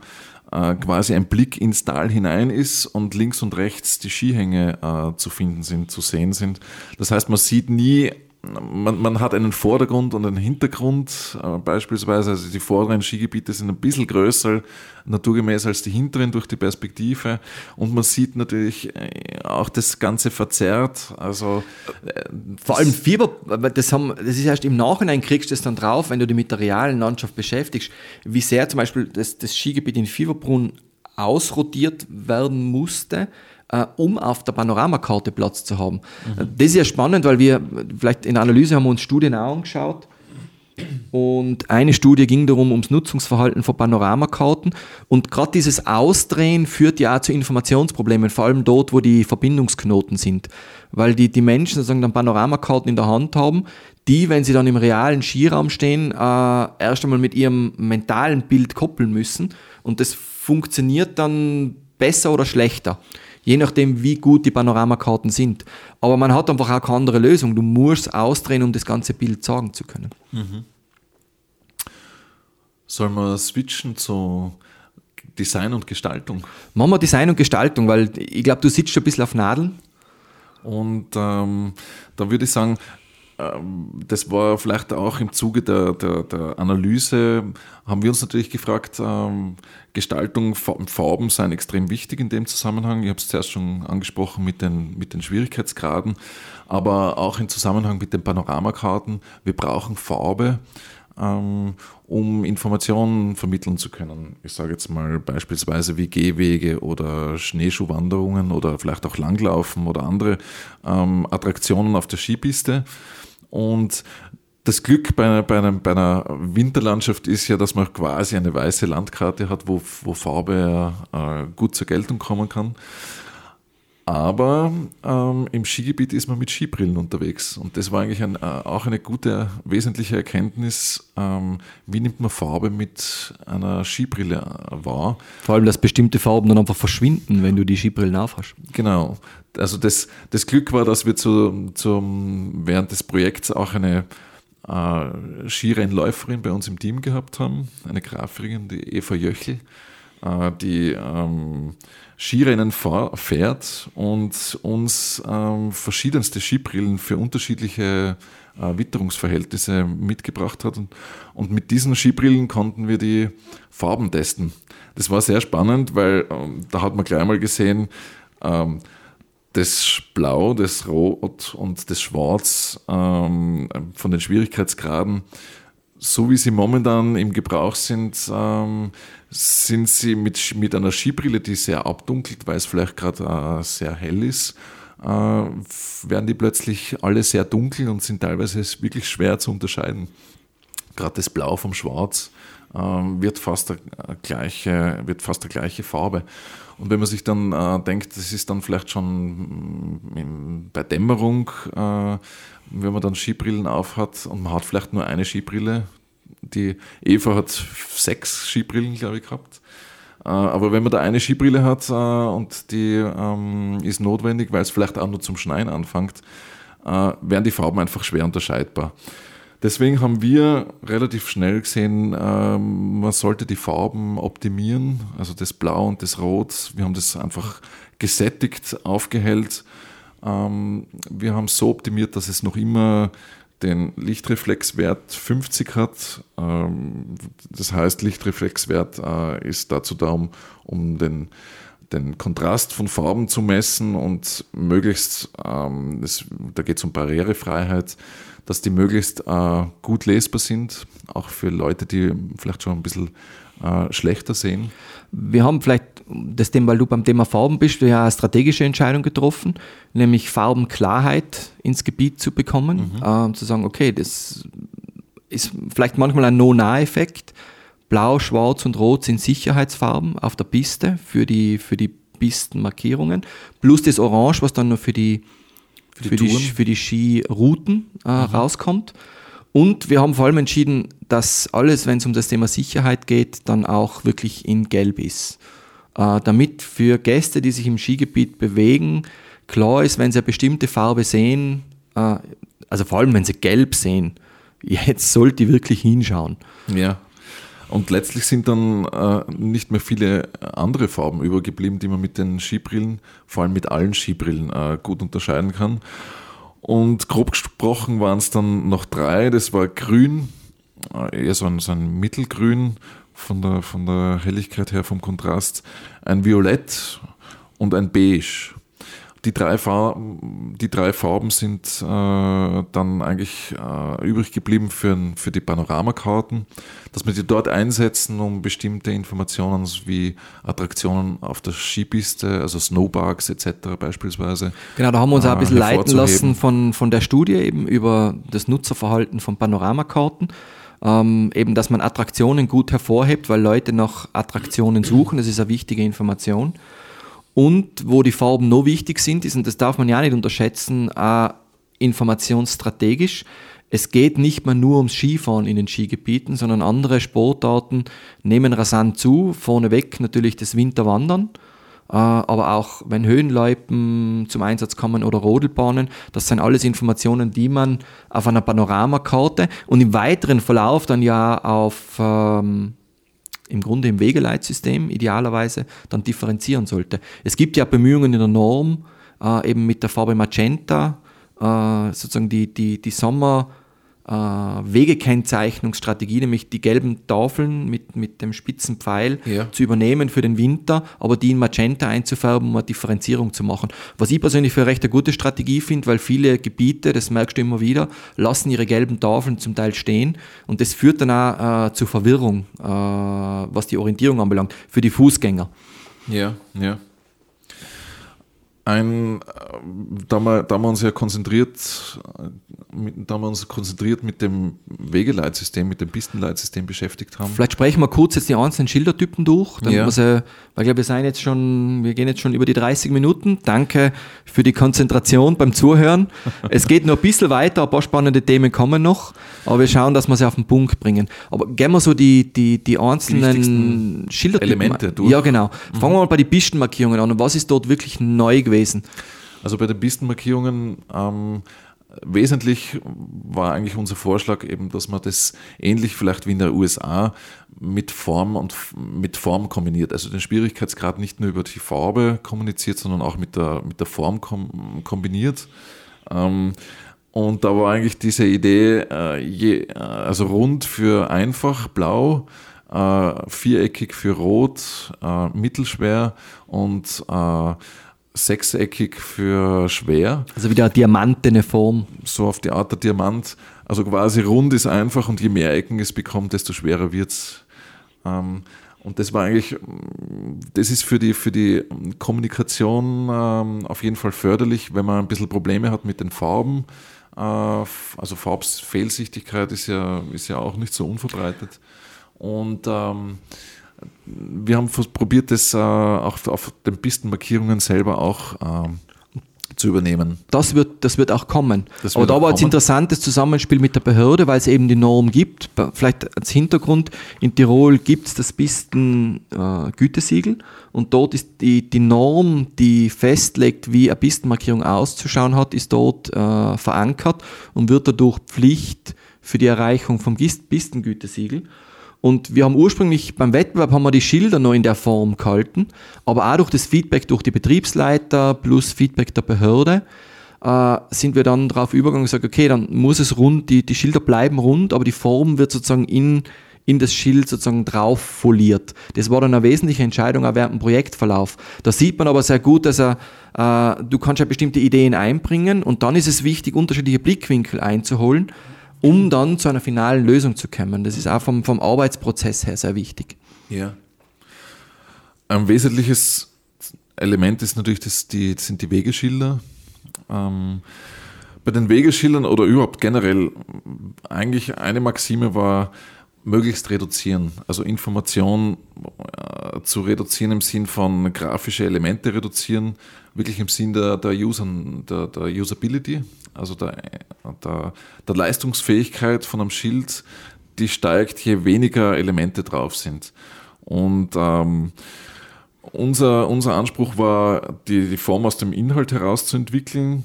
quasi ein Blick ins Tal hinein ist und links und rechts die Skihänge äh, zu finden sind, zu sehen sind. Das heißt, man sieht nie man, man, hat einen Vordergrund und einen Hintergrund, äh, beispielsweise, also die vorderen Skigebiete sind ein bisschen größer, naturgemäß als die hinteren durch die Perspektive. Und man sieht natürlich äh, auch das Ganze verzerrt, also äh, vor allem Fieber, das, haben, das ist erst im Nachhinein kriegst du es dann drauf, wenn du die mit der realen Landschaft beschäftigst, wie sehr zum Beispiel das, das Skigebiet in Fieberbrunn ausrotiert werden musste, äh, um auf der Panoramakarte Platz zu haben. Mhm. Das ist ja spannend, weil wir vielleicht in der Analyse haben wir uns Studien auch angeschaut. Und eine Studie ging darum ums Nutzungsverhalten von Panoramakarten. Und gerade dieses Ausdrehen führt ja auch zu Informationsproblemen, vor allem dort, wo die Verbindungsknoten sind. Weil die, die Menschen sozusagen dann Panoramakarten in der Hand haben, die, wenn sie dann im realen Skiraum stehen, äh, erst einmal mit ihrem mentalen Bild koppeln müssen. Und das funktioniert dann besser oder schlechter je nachdem, wie gut die Panoramakarten sind. Aber man hat einfach auch keine andere Lösung. Du musst ausdrehen, um das ganze Bild sagen zu können. Mhm. Sollen wir switchen zu Design und Gestaltung? Machen wir Design und Gestaltung, weil ich glaube, du sitzt schon ein bisschen auf Nadeln. Und ähm, da würde ich sagen, das war vielleicht auch im Zuge der, der, der, Analyse, haben wir uns natürlich gefragt, ähm, Gestaltung, Farben seien extrem wichtig in dem Zusammenhang. Ich habe es zuerst schon angesprochen mit den, mit den Schwierigkeitsgraden, aber auch im Zusammenhang mit den Panoramakarten. Wir brauchen Farbe, ähm, um Informationen vermitteln zu können. Ich sage jetzt mal beispielsweise wie Gehwege oder Schneeschuhwanderungen oder vielleicht auch Langlaufen oder andere Attraktionen auf der Skipiste. Und das Glück bei einer, bei, einer, bei einer, Winterlandschaft ist ja, dass man quasi eine weiße Landkarte hat, wo, wo Farbe äh, gut zur Geltung kommen kann. Aber ähm, im Skigebiet ist man mit Skibrillen unterwegs. Und das war eigentlich ein, äh, auch eine gute, wesentliche Erkenntnis. Ähm, wie nimmt man Farbe mit einer Skibrille äh, wahr? Vor allem, dass bestimmte Farben dann einfach verschwinden, wenn du die Skibrillen aufhast. Genau. Also das, das Glück war, dass wir zu, zum, während des Projekts auch eine äh, Skirennläuferin bei uns im Team gehabt haben, eine Grafikerin, die Eva Jöchel, äh, die ähm, Skirennen fährt und uns ähm, verschiedenste Skibrillen für unterschiedliche äh, Witterungsverhältnisse mitgebracht hat. Und, und, mit diesen Skibrillen konnten wir die Farben testen. Das war sehr spannend, weil ähm, da hat man gleich mal gesehen, ähm, das Blau, das Rot und das Schwarz ähm, von den Schwierigkeitsgraden so wie sie momentan im Gebrauch sind, ähm, sind sie mit, mit einer Skibrille, die sehr abdunkelt, weil es vielleicht gerade äh, sehr hell ist, äh, werden die plötzlich alle sehr dunkel und sind teilweise wirklich schwer zu unterscheiden. Gerade das Blau vom Schwarz wird, fast der gleiche, wird fast der gleiche Farbe. Und wenn man sich dann äh, denkt, das ist dann vielleicht schon in, bei Dämmerung, äh, wenn man dann Skibrillen aufhat und man hat vielleicht nur eine Skibrille, die Eva hat sechs Skibrillen, glaube ich, gehabt. Äh, aber wenn man da eine Skibrille hat äh, und die ähm, ist notwendig, weil es vielleicht auch nur zum Schneien anfängt, äh, werden die Farben einfach schwer unterscheidbar. Deswegen haben wir relativ schnell gesehen, ähm, man sollte die Farben optimieren, also das Blau und das Rot. Wir haben das einfach gesättigt, aufgehellt. Ähm, wir haben es so optimiert, dass es noch immer den Lichtreflexwert 50 hat. Ähm, das heißt, Lichtreflexwert äh, ist dazu da, um, um den, den Kontrast von Farben zu messen und möglichst, das, da geht es um Barrierefreiheit, dass die möglichst äh, gut lesbar sind, auch für Leute, die vielleicht schon ein bisschen äh, schlechter sehen? Wir haben vielleicht, das Thema, weil du beim Thema Farben bist, wir haben eine strategische Entscheidung getroffen, nämlich Farbenklarheit ins Gebiet zu bekommen, mhm. äh, zu sagen, okay, das ist vielleicht manchmal ein No-Nah-Effekt. Blau, Schwarz und Rot sind Sicherheitsfarben auf der Piste für die, für die Pistenmarkierungen, plus das Orange, was dann noch für die, für, für die, für die Skirouten äh, mhm. rauskommt. Und wir haben vor allem entschieden, dass alles, wenn es um das Thema Sicherheit geht, dann auch wirklich in Gelb ist. Äh, damit für Gäste, die sich im Skigebiet bewegen, klar ist, wenn sie eine bestimmte Farbe sehen, äh, also vor allem wenn sie gelb sehen, <laughs> jetzt sollte ich wirklich hinschauen. Ja. Und letztlich sind dann äh, nicht mehr viele andere Farben übergeblieben, die man mit den Skibrillen, vor allem mit allen Skibrillen, äh, gut unterscheiden kann. Und grob gesprochen waren es dann noch drei. Das war grün, äh, eher so ein, so ein Mittelgrün von der, von der Helligkeit her, vom Kontrast, ein Violett und ein Beige die drei Farben, die drei Farben sind äh, dann eigentlich äh, übrig geblieben für, für die Panoramakarten, dass wir die dort einsetzen, um bestimmte Informationen wie Attraktionen auf der Skipiste, also Snowparks etc. beispielsweise. Genau, da haben wir uns auch ein bisschen leiten lassen von, von der Studie eben über das Nutzerverhalten von Panoramakarten. Ähm, eben, dass man Attraktionen gut hervorhebt, weil Leute nach Attraktionen suchen, das ist eine wichtige Information. Und wo die Farben noch wichtig sind, ist, und das darf man ja nicht unterschätzen, auch informationsstrategisch. Es geht nicht mehr nur ums Skifahren in den Skigebieten, sondern andere Sportarten nehmen rasant zu. Vorneweg natürlich das Winterwandern, äh, aber auch wenn Höhenloipen zum Einsatz kommen oder Rodelbahnen, das sind alles Informationen, die man auf einer Panoramakarte und im weiteren Verlauf dann ja auf ähm, im Grunde im Wegeleitsystem idealerweise dann differenzieren sollte. Es gibt ja Bemühungen in der Norm, äh, eben mit der Farbe Magenta, äh, sozusagen die, die, die Sommer- äh, Wegekennzeichnungsstrategie, nämlich die gelben Tafeln mit, mit dem spitzen Pfeil ja. zu übernehmen für den Winter, aber die in Magenta einzufärben, um eine Differenzierung zu machen. Was ich persönlich für eine recht eine gute Strategie finde, weil viele Gebiete, das merkst du immer wieder, lassen ihre gelben Tafeln zum Teil stehen und das führt dann auch äh, zu Verwirrung, äh, was die Orientierung anbelangt, für die Fußgänger. Ja, ja ein, da wir, da wir uns ja konzentriert, da wir uns konzentriert mit dem Wegeleitsystem, mit dem Pistenleitsystem beschäftigt haben. Vielleicht sprechen wir kurz jetzt die einzelnen Schildertypen durch, damit ja. sie, weil ich glaube, wir sind jetzt schon, wir gehen jetzt schon über die 30 Minuten. Danke für die Konzentration beim Zuhören. <laughs> es geht noch ein bisschen weiter, ein paar spannende Themen kommen noch, aber wir schauen, dass wir sie auf den Punkt bringen. Aber gehen wir so die, die, die einzelnen Schildertypen. Elemente durch. Ja, genau. Fangen wir mal bei den Pistenmarkierungen an. Und was ist dort wirklich neu gewesen? Gewesen? Also bei den Pistenmarkierungen ähm, wesentlich war eigentlich unser Vorschlag eben, dass man das ähnlich vielleicht wie in der USA mit Form und mit Form kombiniert. Also den Schwierigkeitsgrad nicht nur über die Farbe kommuniziert, sondern auch mit der, mit der Form kom kombiniert. Ähm, und da war eigentlich diese Idee, äh, je, also rund für einfach, blau, äh, viereckig für rot, äh, mittelschwer und äh, sechseckig für schwer. Also wieder eine diamantene Form. So auf die Art der Diamant. Also quasi rund ist einfach und je mehr Ecken es bekommt, desto schwerer wird es. Ähm, und das war eigentlich, das ist für die, für die Kommunikation ähm, auf jeden Fall förderlich, wenn man ein bisschen Probleme hat mit den Farben. Äh, also Farbfehlsichtigkeit ist ja, ist ja auch nicht so unverbreitet. Und ähm, wir haben probiert, das äh, auch auf den Pistenmarkierungen selber auch äh, zu übernehmen. Das wird, das wird auch kommen. Wird Aber da war jetzt interessantes Zusammenspiel mit der Behörde, weil es eben die Norm gibt. Vielleicht als Hintergrund, in Tirol gibt es das Pistengütesiegel äh, und dort ist die, die Norm, die festlegt, wie eine Pistenmarkierung auszuschauen hat, ist dort äh, verankert und wird dadurch Pflicht für die Erreichung vom Pistengütesiegel. Und wir haben ursprünglich beim Wettbewerb haben wir die Schilder noch in der Form gehalten, aber auch durch das Feedback durch die Betriebsleiter plus Feedback der Behörde äh, sind wir dann darauf übergegangen und gesagt, okay, dann muss es rund, die, die Schilder bleiben rund, aber die Form wird sozusagen in, in das Schild sozusagen drauf foliert. Das war dann eine wesentliche Entscheidung auch während dem Projektverlauf. Da sieht man aber sehr gut, dass er, äh, du kannst ja bestimmte Ideen einbringen und dann ist es wichtig, unterschiedliche Blickwinkel einzuholen um dann zu einer finalen Lösung zu kommen. Das ist auch vom, vom Arbeitsprozess her sehr wichtig. Ja. Ein wesentliches Element ist natürlich, das die, sind die Wegeschilder. Ähm, bei den Wegeschildern oder überhaupt generell, eigentlich eine Maxime war, möglichst reduzieren. Also Information äh, zu reduzieren im Sinn von grafische Elemente reduzieren, wirklich im Sinn der, der, User, der, der Usability, also der, der, der Leistungsfähigkeit von einem Schild, die steigt, je weniger Elemente drauf sind. Und ähm, unser, unser Anspruch war, die, die Form aus dem Inhalt herauszuentwickeln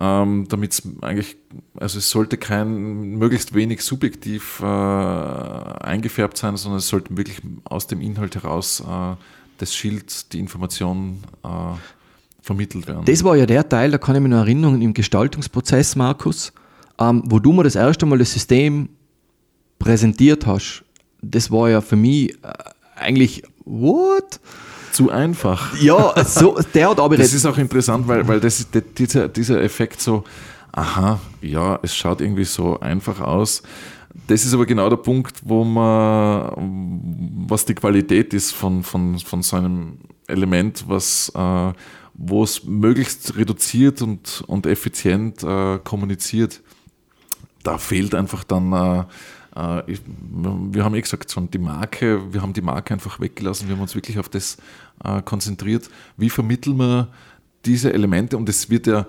ähm, damit es eigentlich, also es sollte kein, möglichst wenig subjektiv äh, eingefärbt sein, sondern es sollte wirklich aus dem Inhalt heraus äh, das Schild, die Information äh, vermittelt werden. Das war ja der Teil, da kann ich mich noch erinnern, im Gestaltungsprozess, Markus, ähm, wo du mir das erste Mal das System präsentiert hast. Das war ja für mich äh, eigentlich, what? Zu einfach. Ja, so, der hat aber Das ist auch interessant, weil, weil das dieser, dieser Effekt so, aha, ja, es schaut irgendwie so einfach aus. Das ist aber genau der Punkt, wo man, was die Qualität ist von, von, von so einem Element, was, äh, wo es möglichst reduziert und, und effizient äh, kommuniziert. Da fehlt einfach dann äh, äh, wir haben eh gesagt, die Marke, wir haben die Marke einfach weggelassen, wir haben uns wirklich auf das äh, konzentriert. Wie vermitteln wir diese Elemente? Und es wird ja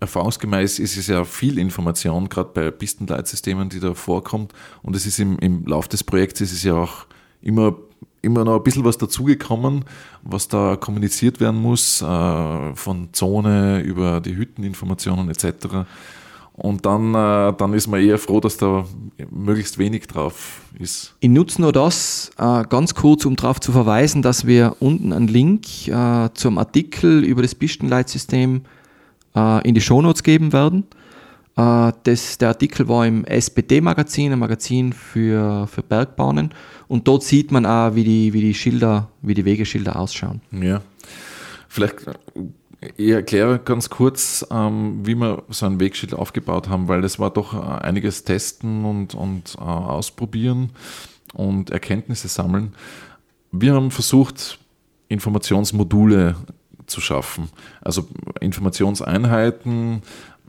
erfahrungsgemäß ist es ja viel Information, gerade bei Pistenleitsystemen, die da vorkommt. Und es ist im, im Lauf des Projekts ist es ja auch immer immer noch ein bisschen was dazugekommen, was da kommuniziert werden muss, äh, von Zone über die Hütteninformationen etc. Und dann, äh, dann ist man eher froh, dass da möglichst wenig drauf ist. Ich nutze nur das äh, ganz kurz, um darauf zu verweisen, dass wir unten einen Link äh, zum Artikel über das Pistenleitsystem äh, in die Shownotes geben werden. Äh, das, der Artikel war im SPD-Magazin, ein Magazin für, für Bergbahnen. Und dort sieht man auch, wie die, wie die Schilder, wie die Wegeschilder ausschauen. Ja. Vielleicht ich erkläre ganz kurz, ähm, wie wir so ein Wegschild aufgebaut haben, weil das war doch äh, einiges Testen und, und äh, Ausprobieren und Erkenntnisse sammeln. Wir haben versucht, Informationsmodule zu schaffen, also Informationseinheiten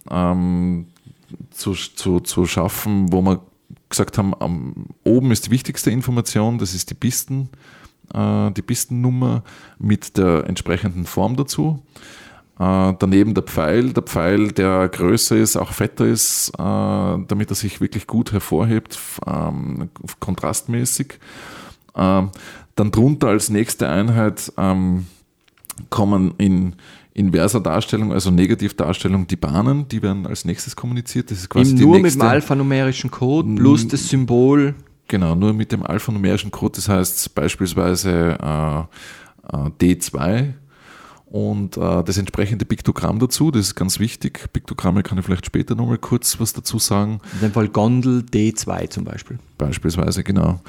ähm, zu, zu, zu schaffen, wo wir gesagt haben, am, oben ist die wichtigste Information, das ist die Pisten, äh, die Pistennummer mit der entsprechenden Form dazu. Äh, daneben der Pfeil, der Pfeil, der größer ist, auch fetter ist, äh, damit er sich wirklich gut hervorhebt, ähm, kontrastmäßig. Ähm, dann drunter als nächste Einheit ähm, kommen in inverser Darstellung, also Negativdarstellung, die Bahnen, die werden als nächstes kommuniziert. Das ist quasi Eben nur mit dem alphanumerischen Code plus das Symbol. Genau, nur mit dem alphanumerischen Code, das heißt beispielsweise äh, äh, D2 und äh, das entsprechende Piktogramm dazu, das ist ganz wichtig. Piktogramme kann ich vielleicht später nochmal kurz was dazu sagen. In dem Fall Gondel D2 zum Beispiel. Beispielsweise, genau.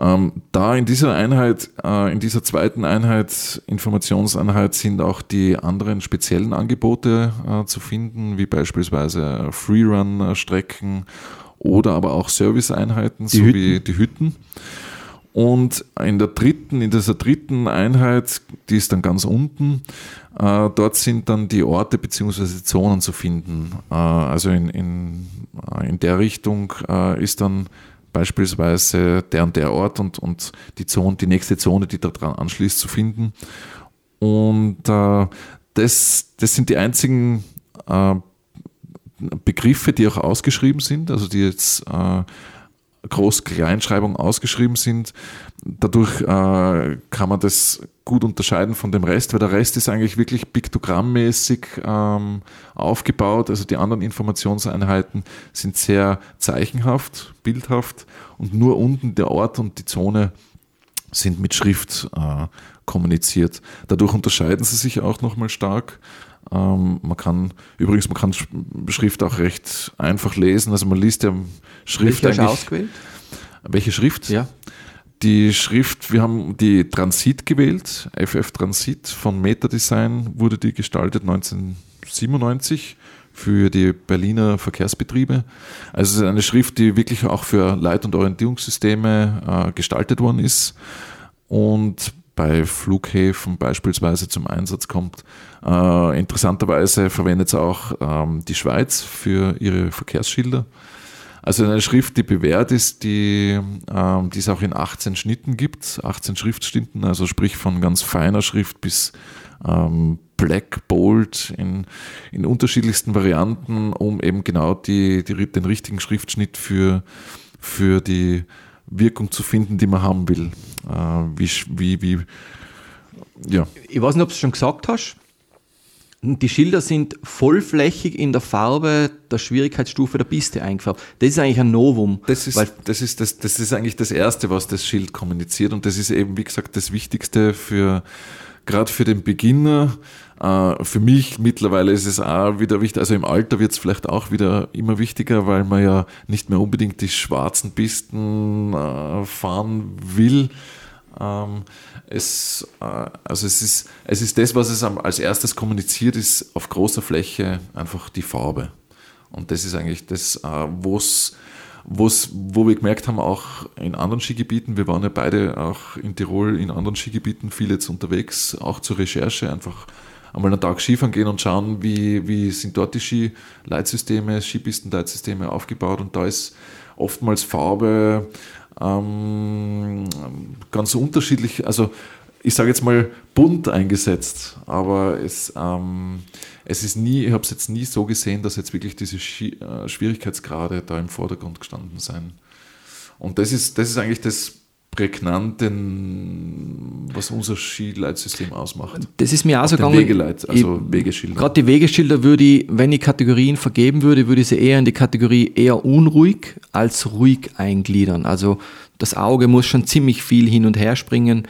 Ähm, da in dieser Einheit, äh, in dieser zweiten Einheit, Informationseinheit, sind auch die anderen speziellen Angebote äh, zu finden, wie beispielsweise Freerun-Strecken oder aber auch Serviceeinheiten die sowie Hütten. die Hütten. Und in der dritten, in dieser dritten Einheit, die ist dann ganz unten, äh, dort sind dann die Orte bzw. Zonen zu finden. Äh, also in, in, äh, in der Richtung äh, ist dann beispielsweise der und der Ort und, und die Zone, die nächste Zone, die daran anschließt, zu finden. Und äh, das, das sind die einzigen äh, Begriffe, die auch ausgeschrieben sind, also die jetzt Groß-Kleinschreibung ausgeschrieben sind. Dadurch äh, kann man das gut unterscheiden von dem Rest, weil der Rest ist eigentlich wirklich piktogrammmäßig ähm, aufgebaut. Also die anderen Informationseinheiten sind sehr zeichenhaft, bildhaft und nur unten der Ort und die Zone sind mit Schrift äh, kommuniziert. Dadurch unterscheiden sie sich auch nochmal stark. Ähm, man kann, übrigens, man kann Schrift auch recht einfach lesen. Also man liest ja Schrift Welche eigentlich. ausgewählt? Welche Schrift? Ja. Die Schrift, wir haben die Transit gewählt, FF Transit von Metadesign wurde die gestaltet 1997 für die Berliner Verkehrsbetriebe. Also es ist eine Schrift, die wirklich auch für Leit- und Orientierungssysteme äh, gestaltet worden ist. und bei Flughäfen beispielsweise zum Einsatz kommt. Äh, interessanterweise verwendet es auch ähm, die Schweiz für ihre Verkehrsschilder. Also eine Schrift, die bewährt ist, die, ähm, die es auch in 18 Schnitten gibt, 18 Schriftschnitten, also sprich von ganz feiner Schrift bis ähm, Black, Bold in, in unterschiedlichsten Varianten, um eben genau die, die, den richtigen Schriftschnitt für, für die Wirkung zu finden, die man haben will. Äh, wie, wie, wie, ja. Ich weiß nicht, ob du es schon gesagt hast. Die Schilder sind vollflächig in der Farbe der Schwierigkeitsstufe der Piste eingefärbt. Das ist eigentlich ein Novum. Das ist, das, ist, das, das ist eigentlich das Erste, was das Schild kommuniziert. Und das ist eben, wie gesagt, das Wichtigste für, gerade für den Beginner. Äh, für mich mittlerweile ist es auch wieder wichtig, also im Alter wird es vielleicht auch wieder immer wichtiger, weil man ja nicht mehr unbedingt die schwarzen Pisten äh, fahren will. Ähm, es, äh, also es, ist, es ist das, was es als erstes kommuniziert, ist auf großer Fläche einfach die Farbe. Und das ist eigentlich das, wo es wo wir gemerkt haben, auch in anderen Skigebieten, wir waren ja beide auch in Tirol in anderen Skigebieten viel jetzt unterwegs, auch zur Recherche, einfach einmal einen Tag Skifahren gehen und schauen, wie, wie sind dort die Skileitsysteme, Skipistenleitsysteme aufgebaut und da ist oftmals Farbe ähm, ganz unterschiedlich, also ich sage jetzt mal bunt eingesetzt, aber es, ähm, es ist nie, ich habe es jetzt nie so gesehen, dass jetzt wirklich diese äh, Schwierigkeitsgrade da im Vordergrund gestanden sind. Und das ist, das ist eigentlich das Prägnante, was unser Skileitsystem ausmacht. Das ist mir auch so gegangen. Wegeleit, also ich, Wegeschilder. Gerade die Wegeschilder würde ich, wenn ich Kategorien vergeben würde, würde ich sie eher in die Kategorie eher unruhig als ruhig eingliedern. Also das Auge muss schon ziemlich viel hin und her springen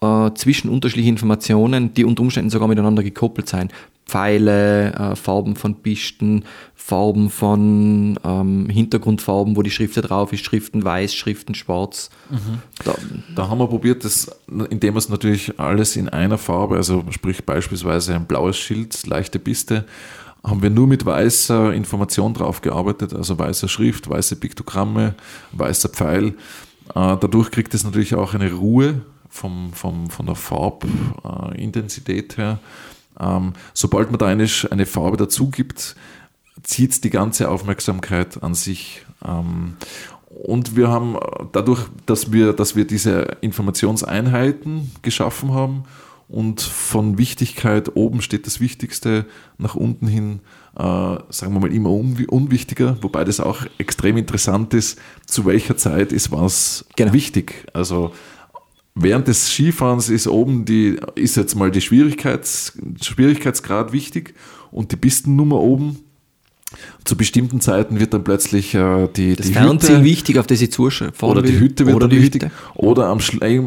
äh, zwischen unterschiedlichen Informationen, die unter Umständen sogar miteinander gekoppelt sein. Pfeile, äh, Farben von Pisten, Farben von ähm, Hintergrundfarben, wo die Schrift drauf ist, Schriften weiß, Schriften schwarz. Mhm. Da, da, haben wir probiert, das, indem wir es natürlich alles in einer Farbe, also sprich beispielsweise ein blaues Schild, leichte Piste, haben wir nur mit weißer Information drauf gearbeitet, also weißer Schrift, weiße Piktogramme, weißer Pfeil. Äh, dadurch kriegt es natürlich auch eine Ruhe vom, vom, von der Farbintensität her ähm, sobald man da eine, eine Farbe dazu gibt, zieht es die ganze Aufmerksamkeit an sich. Ähm, und wir haben dadurch, dass wir, dass wir diese Informationseinheiten geschaffen haben und von Wichtigkeit oben steht das Wichtigste, nach unten hin, äh, sagen wir mal, immer unwichtiger, wobei das auch extrem interessant ist, zu welcher Zeit ist was genau. wichtig. Also Während des Skifahrens ist oben die, ist jetzt mal die Schwierigkeits, Schwierigkeitsgrad wichtig und die Pistennummer oben. Zu bestimmten Zeiten wird dann plötzlich äh, die, das die Fernziel wichtig, auf das ich zuschaue. Oder die Hütte wird oder dann wichtig. Hütte. Oder am,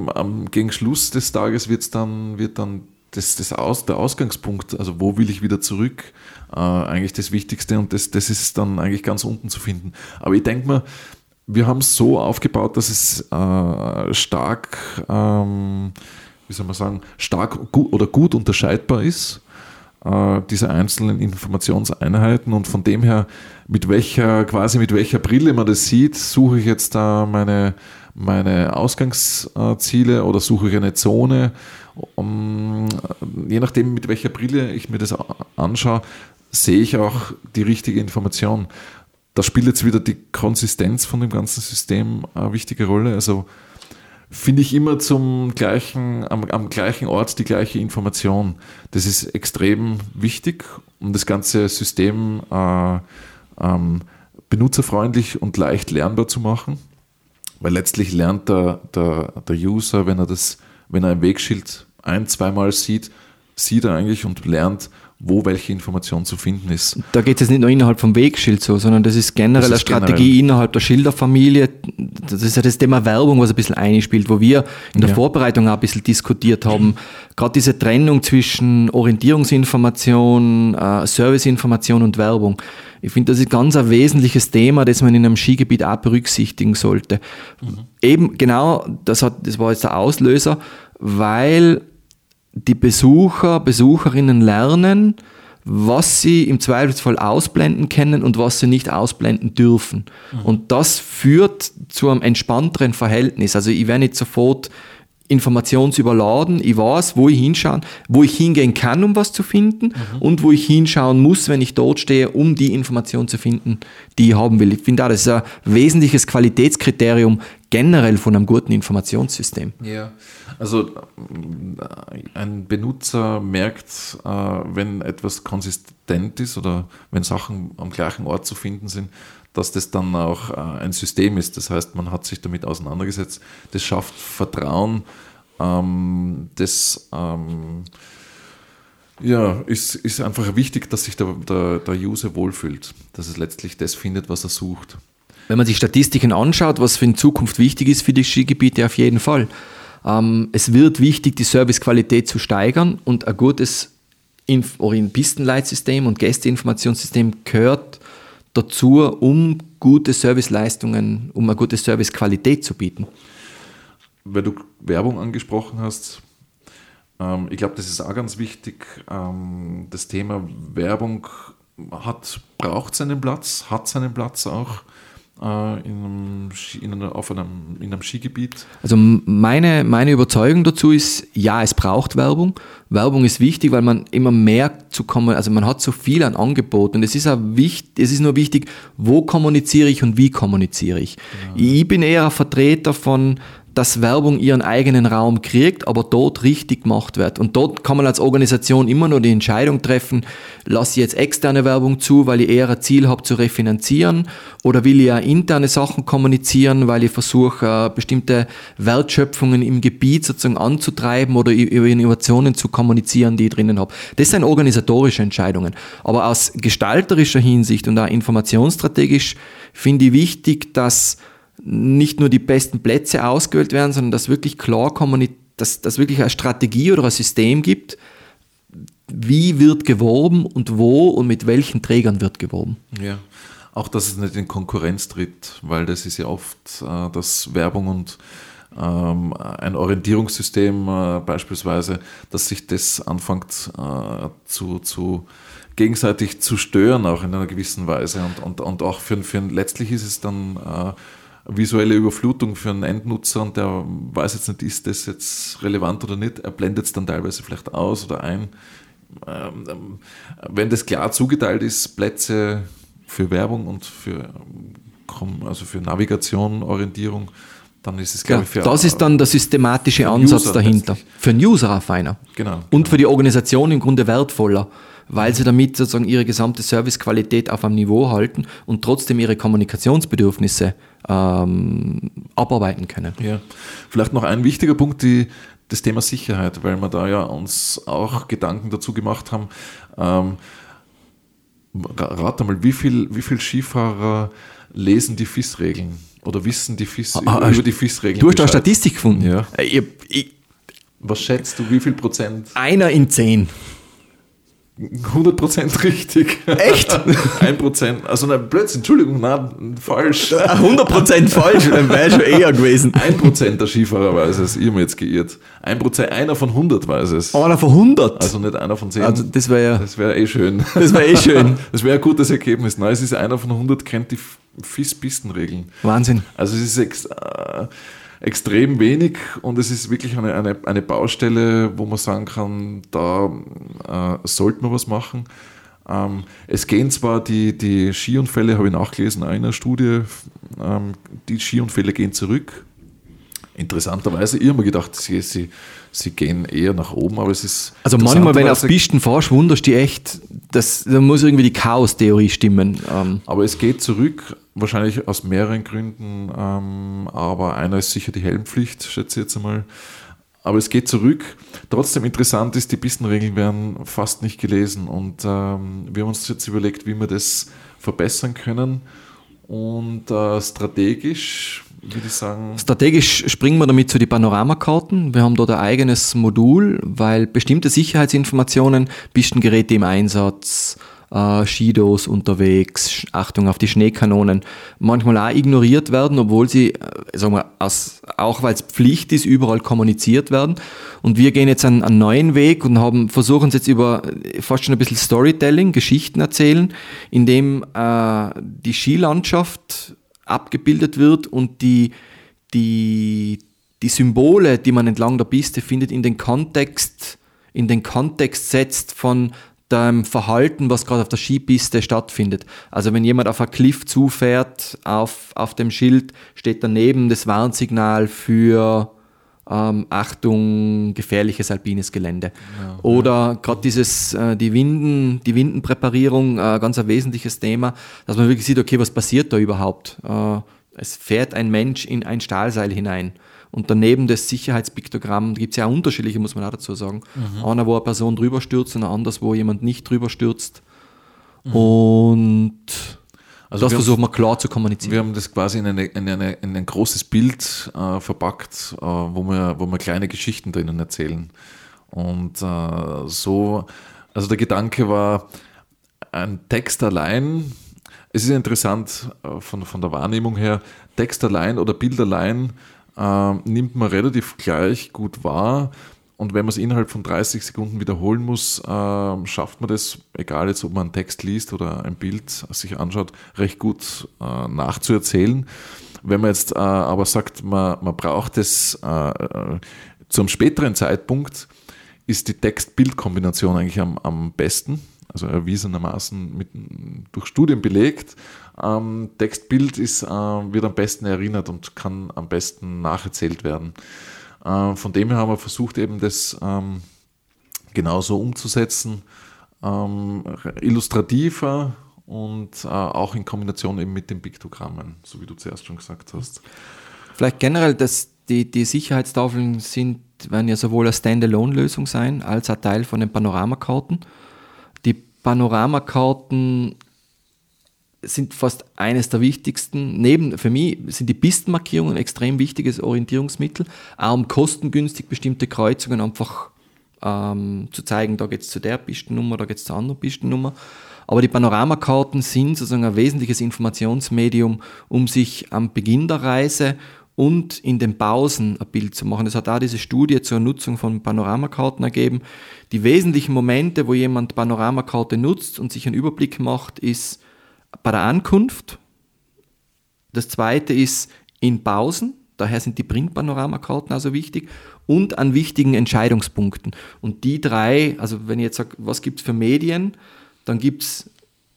am, gegen Schluss des Tages wird's dann, wird dann das, das Aus, der Ausgangspunkt, also wo will ich wieder zurück, äh, eigentlich das Wichtigste und das, das ist dann eigentlich ganz unten zu finden. Aber ich denke mal, wir haben es so aufgebaut, dass es äh, stark, ähm, wie soll man sagen, stark gut oder gut unterscheidbar ist, äh, diese einzelnen Informationseinheiten und von dem her, mit welcher, quasi mit welcher Brille man das sieht, suche ich jetzt da meine, meine Ausgangsziele oder suche ich eine Zone. Um, je nachdem, mit welcher Brille ich mir das anschaue, sehe ich auch die richtige Information da spielt jetzt wieder die Konsistenz von dem ganzen System eine wichtige Rolle. Also finde ich immer zum gleichen, am, am, gleichen Ort die gleiche Information. Das ist extrem wichtig, um das ganze System äh, ähm, benutzerfreundlich und leicht lernbar zu machen. Weil letztlich lernt der, der, der User, wenn er das, wenn er ein Wegschild ein, zweimal sieht, sieht er eigentlich und lernt, wo welche Information zu finden ist. Da geht es nicht nur innerhalb vom Wegschild so, sondern das ist generell das ist eine Strategie generell. innerhalb der Schilderfamilie. Das ist ja das Thema Werbung, was ein bisschen einspielt, wo wir in der ja. Vorbereitung auch ein bisschen diskutiert haben. Gerade diese Trennung zwischen Orientierungsinformation, äh, Serviceinformation und Werbung. Ich finde, das ist ganz ein wesentliches Thema, das man in einem Skigebiet auch berücksichtigen sollte. Mhm. Eben genau, das, hat, das war jetzt der Auslöser, weil die Besucher, Besucherinnen lernen, was sie im Zweifelsfall ausblenden können und was sie nicht ausblenden dürfen. Mhm. Und das führt zu einem entspannteren Verhältnis. Also ich werde nicht sofort informationsüberladen. Ich weiß, wo ich hinschauen, wo ich hingehen kann, um was zu finden mhm. und wo ich hinschauen muss, wenn ich dort stehe, um die Information zu finden, die ich haben will. Ich finde auch, das ist ein wesentliches Qualitätskriterium generell von einem guten Informationssystem. Ja, also ein Benutzer merkt, äh, wenn etwas konsistent ist oder wenn Sachen am gleichen Ort zu finden sind, dass das dann auch äh, ein System ist. Das heißt, man hat sich damit auseinandergesetzt. Das schafft Vertrauen. Ähm, das ähm, ja, ist, ist einfach wichtig, dass sich der, der, der User wohlfühlt, dass es letztlich das findet, was er sucht. Wenn man sich Statistiken anschaut, was für in Zukunft wichtig ist für die Skigebiete, auf jeden Fall. Ähm, es wird wichtig, die Servicequalität zu steigern und ein gutes Inf Pistenleitsystem und Gästeinformationssystem gehört dazu, um gute Serviceleistungen, um eine gute Servicequalität zu bieten. Weil du Werbung angesprochen hast, ähm, ich glaube, das ist auch ganz wichtig. Ähm, das Thema Werbung hat, braucht seinen Platz, hat seinen Platz auch äh, in einem, in, einem, auf einem, in einem Skigebiet? Also meine, meine Überzeugung dazu ist, ja, es braucht Werbung. Werbung ist wichtig, weil man immer mehr zu kommen, also man hat so viel an Angeboten und es ist, auch wichtig, es ist nur wichtig, wo kommuniziere ich und wie kommuniziere ich. Ja. Ich bin eher ein Vertreter von dass Werbung ihren eigenen Raum kriegt, aber dort richtig gemacht wird. Und dort kann man als Organisation immer nur die Entscheidung treffen, lasse ich jetzt externe Werbung zu, weil ich eher ein Ziel habe zu refinanzieren oder will ich ja interne Sachen kommunizieren, weil ich versuche, äh, bestimmte Wertschöpfungen im Gebiet sozusagen anzutreiben oder über Innovationen zu kommunizieren, die ich drinnen habe. Das sind organisatorische Entscheidungen. Aber aus gestalterischer Hinsicht und auch informationsstrategisch finde ich wichtig, dass nicht nur die besten Plätze ausgewählt werden, sondern dass wirklich klar kommuniziert, dass, dass wirklich eine Strategie oder ein System gibt, wie wird geworben und wo und mit welchen Trägern wird geworben. Ja, auch dass es nicht in Konkurrenz tritt, weil das ist ja oft, äh, dass Werbung und ähm, ein Orientierungssystem äh, beispielsweise, dass sich das anfängt äh, zu, zu gegenseitig zu stören, auch in einer gewissen Weise. Und, und, und auch für, für letztlich ist es dann äh, visuelle Überflutung für einen Endnutzer und der weiß jetzt nicht, ist das jetzt relevant oder nicht. Er blendet es dann teilweise vielleicht aus oder ein. Ähm, ähm, wenn das klar zugeteilt ist, Plätze für Werbung und für, also für Navigation, Orientierung, dann ist es, glaube ja, ich, für Das ist dann der systematische Ansatz User dahinter. Für den User auch feiner. Genau. Und genau. für die Organisation im Grunde wertvoller weil sie damit sozusagen ihre gesamte Servicequalität auf einem Niveau halten und trotzdem ihre Kommunikationsbedürfnisse ähm, abarbeiten können. Ja. Vielleicht noch ein wichtiger Punkt, die, das Thema Sicherheit, weil wir da ja uns auch Gedanken dazu gemacht haben. Ähm, rate mal, wie viel, wie viel Skifahrer lesen die FIS-Regeln oder wissen die FIS, ah, ah über die FIS-Regeln? Du hast da Statistik gefunden. Ja. Äh, ich, ich, Was schätzt du, wie viel Prozent? Einer in zehn. 100% richtig. Echt? <laughs> 1%. Also, nein, Blödsinn, Entschuldigung, nein, falsch. <laughs> 100% falsch, dann wäre schon eher gewesen. 1% der Skifahrer weiß es, ich habe mich jetzt geirrt. 1%, einer von 100 weiß es. Einer von 100? Also nicht einer von 10. Also das wäre ja. Das wäre eh schön. Das wäre eh schön. <laughs> Das wäre ein gutes Ergebnis. Nein, es ist einer von 100, kennt die FIS-Pistenregeln. Wahnsinn. Also es ist ex, extrem wenig und es ist wirklich eine, eine, eine Baustelle, wo man sagen kann, da äh, sollte man was machen. Ähm, es gehen zwar die, die Skiunfälle, habe ich nachgelesen, in einer Studie, ähm, die Skiunfälle gehen zurück. Interessanterweise, ich habe mir gedacht, sie, sie, sie gehen eher nach oben, aber es ist. Also manchmal, wenn du auf Pisten fährst, wunderst du echt, das, da muss irgendwie die Chaos-Theorie stimmen. Ähm. Aber es geht zurück, wahrscheinlich aus mehreren Gründen, ähm, aber einer ist sicher die Helmpflicht, schätze ich jetzt einmal. Aber es geht zurück. Trotzdem interessant ist, die Pistenregeln werden fast nicht gelesen und ähm, wir haben uns jetzt überlegt, wie wir das verbessern können. Und äh, strategisch würde ich sagen. Strategisch springen wir damit zu den Panoramakarten. Wir haben dort ein eigenes Modul, weil bestimmte Sicherheitsinformationen, Pistengeräte im Einsatz, äh, Skidos unterwegs, Achtung auf die Schneekanonen, manchmal auch ignoriert werden, obwohl sie, äh, sagen wir, als, auch weil es Pflicht ist, überall kommuniziert werden. Und wir gehen jetzt einen, einen neuen Weg und haben, versuchen es jetzt über äh, fast schon ein bisschen Storytelling, Geschichten erzählen, indem äh, die Skilandschaft abgebildet wird und die, die die Symbole, die man entlang der Piste findet, in den Kontext, in den Kontext setzt von dem Verhalten, was gerade auf der Skipiste stattfindet. Also wenn jemand auf ein Cliff zufährt, auf, auf dem Schild steht daneben das Warnsignal für ähm, Achtung, gefährliches alpines Gelände. Ja, Oder gerade dieses, äh, die Winden, die Windenpräparierung, äh, ganz ein wesentliches Thema, dass man wirklich sieht, okay, was passiert da überhaupt? Äh, es fährt ein Mensch in ein Stahlseil hinein. Und daneben das Sicherheitspiktogramm gibt es ja auch unterschiedliche, muss man auch dazu sagen. Mhm. Einer, wo eine Person drüber stürzt und ein anderes, wo jemand nicht drüber stürzt. Mhm. Und also das versuchen wir klar zu kommunizieren. Wir haben das quasi in, eine, in, eine, in ein großes Bild äh, verpackt, äh, wo, wir, wo wir kleine Geschichten drinnen erzählen. Und äh, so, also der Gedanke war, ein Text allein, es ist interessant äh, von, von der Wahrnehmung her, Text allein oder Bild allein äh, nimmt man relativ gleich gut wahr. Und wenn man es innerhalb von 30 Sekunden wiederholen muss, äh, schafft man das, egal jetzt, ob man einen Text liest oder ein Bild sich anschaut, recht gut äh, nachzuerzählen. Wenn man jetzt äh, aber sagt, man, man braucht es äh, zu einem späteren Zeitpunkt, ist die Text-Bild-Kombination eigentlich am, am besten, also erwiesenermaßen mit, durch Studien belegt. Ähm, Text-Bild ist, äh, wird am besten erinnert und kann am besten nacherzählt werden. Äh, von dem her haben wir versucht, eben das ähm, genauso umzusetzen, ähm, illustrativer und äh, auch in Kombination eben mit den Piktogrammen, so wie du zuerst schon gesagt hast. Vielleicht generell, dass die, die Sicherheitstafeln sind, werden ja sowohl eine Standalone-Lösung sein, als ein Teil von den Panoramakarten. Die Panoramakarten sind fast eines der wichtigsten. Neben, für mich sind die Pistenmarkierungen ein extrem wichtiges Orientierungsmittel, auch um kostengünstig bestimmte Kreuzungen einfach ähm, zu zeigen, da geht es zu der Pistennummer, da geht es zur anderen Pistennummer. Aber die Panoramakarten sind sozusagen ein wesentliches Informationsmedium, um sich am Beginn der Reise und in den Pausen ein Bild zu machen. Es hat auch diese Studie zur Nutzung von Panoramakarten ergeben. Die wesentlichen Momente, wo jemand Panoramakarte nutzt und sich einen Überblick macht, ist bei der Ankunft. Das zweite ist in Pausen. Daher sind die Printpanoramakarten also wichtig und an wichtigen Entscheidungspunkten. Und die drei, also wenn ich jetzt sage, was gibt es für Medien, dann gibt es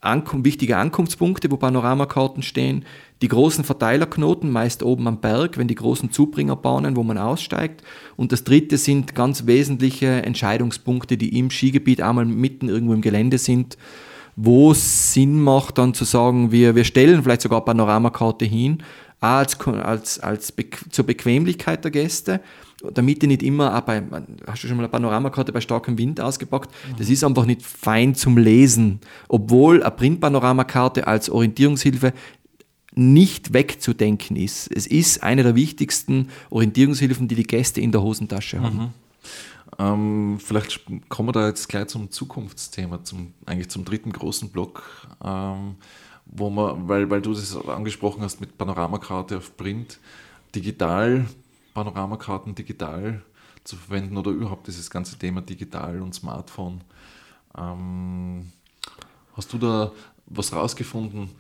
Ankum wichtige Ankunftspunkte, wo Panoramakarten stehen, die großen Verteilerknoten, meist oben am Berg, wenn die großen Zubringerbahnen, wo man aussteigt. Und das dritte sind ganz wesentliche Entscheidungspunkte, die im Skigebiet einmal mitten irgendwo im Gelände sind, wo es Sinn macht, dann zu sagen, wir, wir stellen vielleicht sogar eine Panoramakarte hin, als, als, als Be zur Bequemlichkeit der Gäste, damit die nicht immer, auch bei, hast du schon mal eine Panoramakarte bei starkem Wind ausgepackt, mhm. das ist einfach nicht fein zum Lesen, obwohl eine Printpanoramakarte als Orientierungshilfe nicht wegzudenken ist. Es ist eine der wichtigsten Orientierungshilfen, die die Gäste in der Hosentasche haben. Mhm. Ähm, vielleicht kommen wir da jetzt gleich zum Zukunftsthema, zum, eigentlich zum dritten großen Block, ähm, wo man, weil, weil du das angesprochen hast mit Panoramakarte auf Print, digital, Panoramakarten digital zu verwenden oder überhaupt dieses ganze Thema digital und Smartphone. Ähm, hast du da was rausgefunden?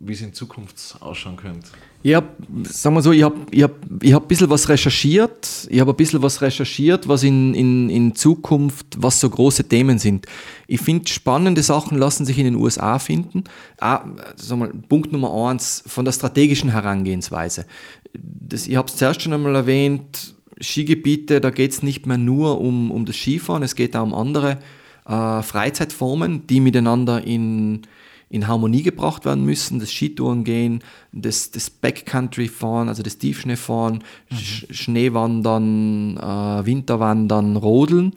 Wie es in Zukunft ausschauen könnte? Habe, sagen wir so, ich habe ich hab, ich hab ein bisschen was recherchiert. Ich habe ein bisschen was recherchiert, was in, in, in Zukunft, was so große Themen sind. Ich finde, spannende Sachen lassen sich in den USA finden. Ah, sagen wir, Punkt Nummer eins von der strategischen Herangehensweise. Das, ich habe es zuerst schon einmal erwähnt, Skigebiete, da geht es nicht mehr nur um, um das Skifahren, es geht auch um andere äh, Freizeitformen, die miteinander in in Harmonie gebracht werden müssen. Das Skitouren gehen, das, das Backcountry-Fahren, also das Tiefschneefahren, mhm. Sch Schneewandern, äh, Winterwandern, Rodeln.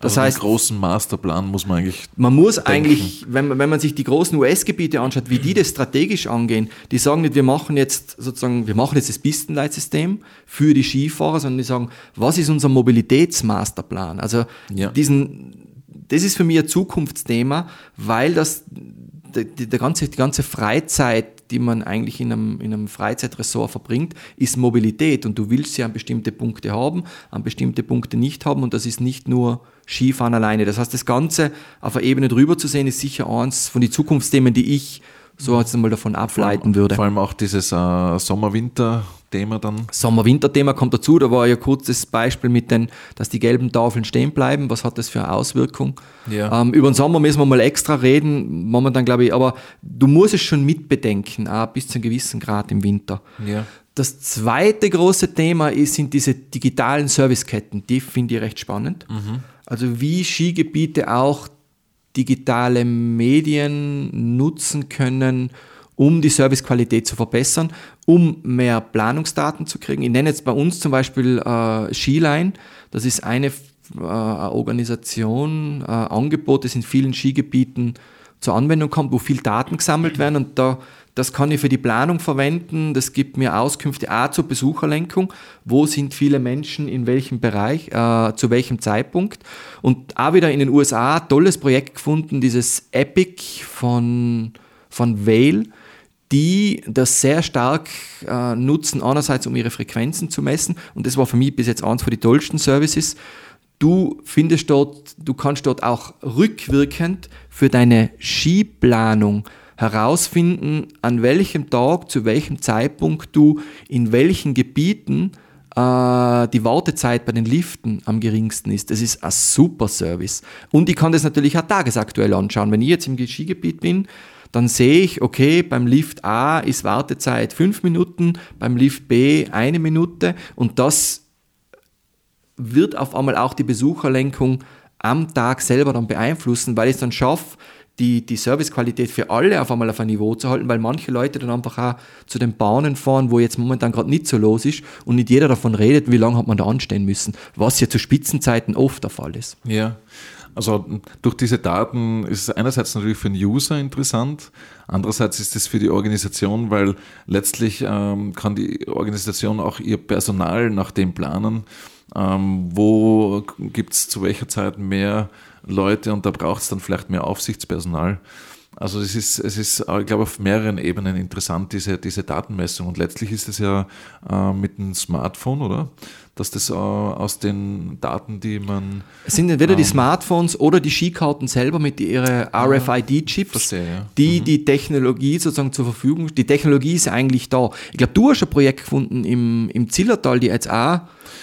Das also heißt, den großen Masterplan muss man eigentlich. Man muss denken. eigentlich, wenn, wenn man sich die großen US-Gebiete anschaut, wie die <clears throat> das strategisch angehen, die sagen nicht, wir machen jetzt sozusagen, wir machen jetzt das Pistenleitsystem für die Skifahrer, sondern die sagen, was ist unser Mobilitätsmasterplan? Also ja. diesen, das ist für mich ein Zukunftsthema, weil das die, die, ganze, die ganze Freizeit, die man eigentlich in einem, in einem Freizeitressort verbringt, ist Mobilität und du willst sie an bestimmte Punkte haben, an bestimmte Punkte nicht haben und das ist nicht nur Skifahren alleine. Das heißt, das Ganze auf einer Ebene drüber zu sehen, ist sicher eins von den Zukunftsthemen, die ich so jetzt mal davon ableiten würde. Vor allem auch dieses äh, Sommer-Winter-Thema dann. Sommer-Winter-Thema kommt dazu, da war ja kurz das Beispiel mit den, dass die gelben Tafeln stehen bleiben, was hat das für eine Auswirkung? Ja. Ähm, über den Sommer müssen wir mal extra reden, momentan glaube ich, aber du musst es schon mitbedenken, auch bis zu einem gewissen Grad im Winter. Ja. Das zweite große Thema ist, sind diese digitalen Serviceketten. Die finde ich recht spannend. Also wie Skigebiete auch digitale Medien nutzen können, um die Servicequalität zu verbessern, um mehr Planungsdaten zu kriegen. Ich nenne jetzt bei uns zum Beispiel äh, Skiline. Das ist eine äh, Organisation, äh, Angebot, das in vielen Skigebieten zur Anwendung kommt, wo viel Daten gesammelt werden und da das kann ich für die Planung verwenden. Das gibt mir Auskünfte auch zur Besucherlenkung. Wo sind viele Menschen in welchem Bereich, äh, zu welchem Zeitpunkt? Und auch wieder in den USA tolles Projekt gefunden, dieses Epic von, von Vail, die das sehr stark äh, nutzen, einerseits um ihre Frequenzen zu messen. Und das war für mich bis jetzt eines von den tollsten Services. Du findest dort, du kannst dort auch rückwirkend für deine Skiplanung herausfinden, an welchem Tag, zu welchem Zeitpunkt du in welchen Gebieten äh, die Wartezeit bei den Liften am geringsten ist. Das ist ein super Service. Und ich kann das natürlich auch tagesaktuell anschauen. Wenn ich jetzt im Skigebiet bin, dann sehe ich, okay, beim Lift A ist Wartezeit fünf Minuten, beim Lift B eine Minute und das wird auf einmal auch die Besucherlenkung am Tag selber dann beeinflussen, weil ich es dann schaffe, die, die Servicequalität für alle auf einmal auf ein Niveau zu halten, weil manche Leute dann einfach auch zu den Bahnen fahren, wo jetzt momentan gerade nicht so los ist und nicht jeder davon redet, wie lange hat man da anstehen müssen, was ja zu Spitzenzeiten oft der Fall ist. Ja, also durch diese Daten ist es einerseits natürlich für den User interessant, andererseits ist es für die Organisation, weil letztlich ähm, kann die Organisation auch ihr Personal nach dem planen, ähm, wo gibt es zu welcher Zeit mehr Leute und da braucht es dann vielleicht mehr Aufsichtspersonal. Also es ist, es ist, ich glaube, auf mehreren Ebenen interessant, diese, diese Datenmessung. Und letztlich ist es ja äh, mit dem Smartphone, oder? Dass das äh, aus den Daten, die man. Es sind entweder ähm, die Smartphones oder die Skikarten selber mit ihren RFID-Chips, ja. die mhm. die Technologie sozusagen zur Verfügung Die Technologie ist eigentlich da. Ich glaube, du hast ein Projekt gefunden im, im Zillertal, die jetzt auch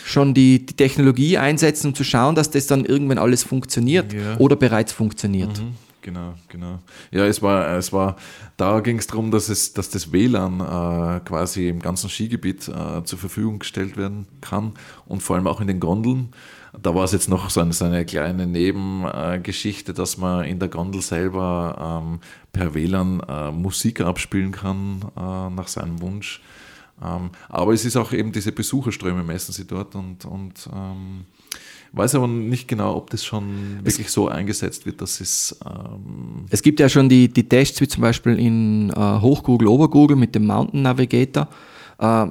schon die, die Technologie einsetzen, um zu schauen, dass das dann irgendwann alles funktioniert Ja. oder bereits funktioniert. Mhm, genau, genau. Ja, es war, es war, da ging es darum, dass es, dass das WLAN äh, quasi im ganzen Skigebiet äh, zur Verfügung gestellt werden kann und vor allem auch in den Gondeln. Da war es jetzt noch so eine, so eine kleine Nebengeschichte, dass man in der Gondel selber ähm, per WLAN äh, Musik abspielen kann äh, nach seinem Wunsch. Ähm, aber es ist auch eben diese Besucherströme messen sie dort und, und ähm, weiß aber nicht genau, ob das schon wirklich so eingesetzt wird, dass es ähm, Es gibt ja schon die, die Tests, wie zum Beispiel in äh, Hochgoogle, Obergoogle mit dem Mountain Navigator. Äh,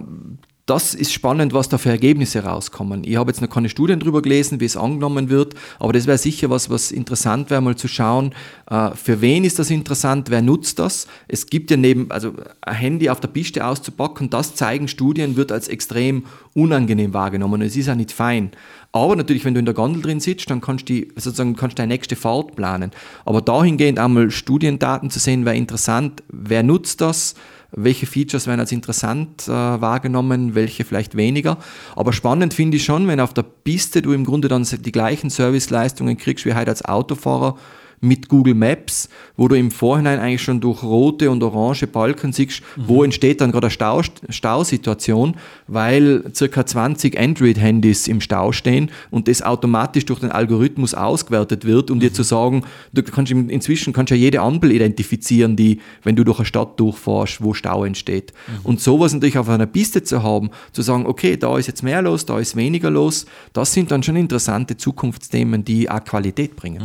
das ist spannend, was da für Ergebnisse rauskommen. Ich habe jetzt noch keine Studien drüber gelesen, wie es angenommen wird, aber das wäre sicher was, was interessant wäre, mal zu schauen, äh, für wen ist das interessant, wer nutzt das. Es gibt ja neben, also ein Handy auf der Piste auszupacken, das zeigen Studien, wird als extrem unangenehm wahrgenommen. Es ist ja nicht fein. Aber natürlich, wenn du in der Gondel drin sitzt, dann kannst du die, sozusagen kannst du deine nächste Fahrt planen. Aber dahingehend einmal Studiendaten zu sehen, wäre interessant, wer nutzt das, welche Features werden als interessant äh, wahrgenommen, welche vielleicht weniger. Aber spannend finde ich schon, wenn auf der Piste du im Grunde dann die gleichen Serviceleistungen kriegst wie heute als Autofahrer mit Google Maps, wo du im Vorhinein eigentlich schon durch rote und orange Balken siehst, wo entsteht dann gerade eine Stau, Stausituation, weil circa 20 Android-Handys im Stau stehen und das automatisch durch den Algorithmus ausgewertet wird, um dir zu sagen, du kannst inzwischen kannst ja jede Ampel identifizieren, die, wenn du durch eine Stadt durchfährst, wo Stau entsteht. Und sowas natürlich auf einer Piste zu haben, zu sagen, okay, da ist jetzt mehr los, da ist weniger los, das sind dann schon interessante Zukunftsthemen, die auch Qualität bringen.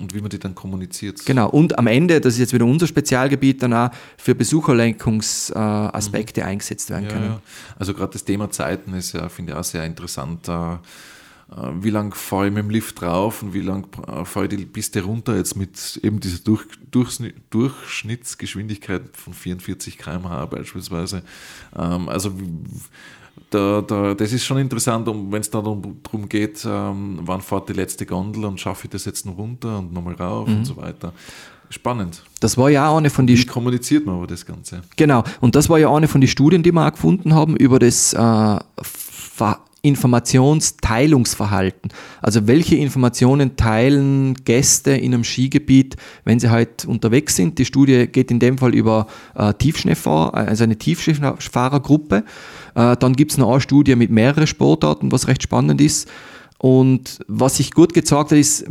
Und wie man die dann kommuniziert. Genau, und am Ende, das ist jetzt wieder unser Spezialgebiet, dann auch für Besucherlenkungsaspekte äh, Aspekte eingesetzt werden können. ja. Also gerade das Thema Zeiten ist ja, finde ich auch sehr interessant. Da äh, wie lang fahre ich mit dem Lift drauf und wie lang äh, fahre ich die Piste runter, jetzt mit eben dieser Durch, Durch, Durchschnittsgeschwindigkeit von 44 km/h beispielsweise. Ähm, also da, da, das ist schon interessant, um, wenn es da darum geht, ähm, wann fährt die letzte Gondel und schaffe ich das jetzt noch runter und nochmal rauf mhm. und so weiter. Spannend. Das war ja auch eine von den. Wie kommuniziert man aber das Ganze? Genau. Und das war ja auch eine von den Studien, die wir auch gefunden haben über das äh, Informationsteilungsverhalten. Also welche Informationen teilen Gäste in einem Skigebiet, wenn sie halt unterwegs sind. Die Studie geht in dem Fall über äh, Tiefschneefahrer, also eine Tiefschneefahrergruppe. Äh, dann gibt es noch eine Studie mit mehreren Sportarten, was recht spannend ist. Und was sich gut gezeigt hat, ist,